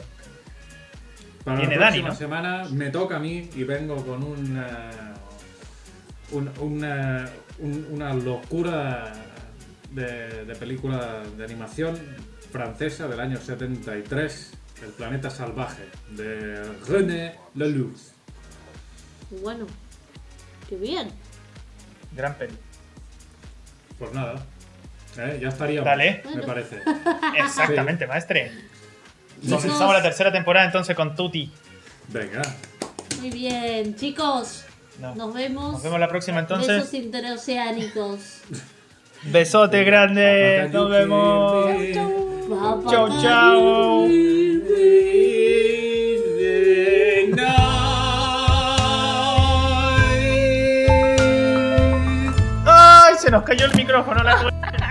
Para Viene la Dani, próxima ¿no? semana me toca a mí y vengo con una, un- una, un- una locura de, de película de animación francesa del año 73, El planeta salvaje, de René Lelouch. Bueno, qué bien. gran peli. Pues nada, ¿eh? ya estaríamos, Dale. me parece. Exactamente, maestre. Comenzamos la tercera temporada entonces con Tuti. Venga, Muy bien, chicos. No. Nos vemos. Nos vemos la próxima Besos entonces. interoceánicos. Besote grande. Nos vemos. Bye, Chau, bye. chau. Se nos cayó el micrófono. La...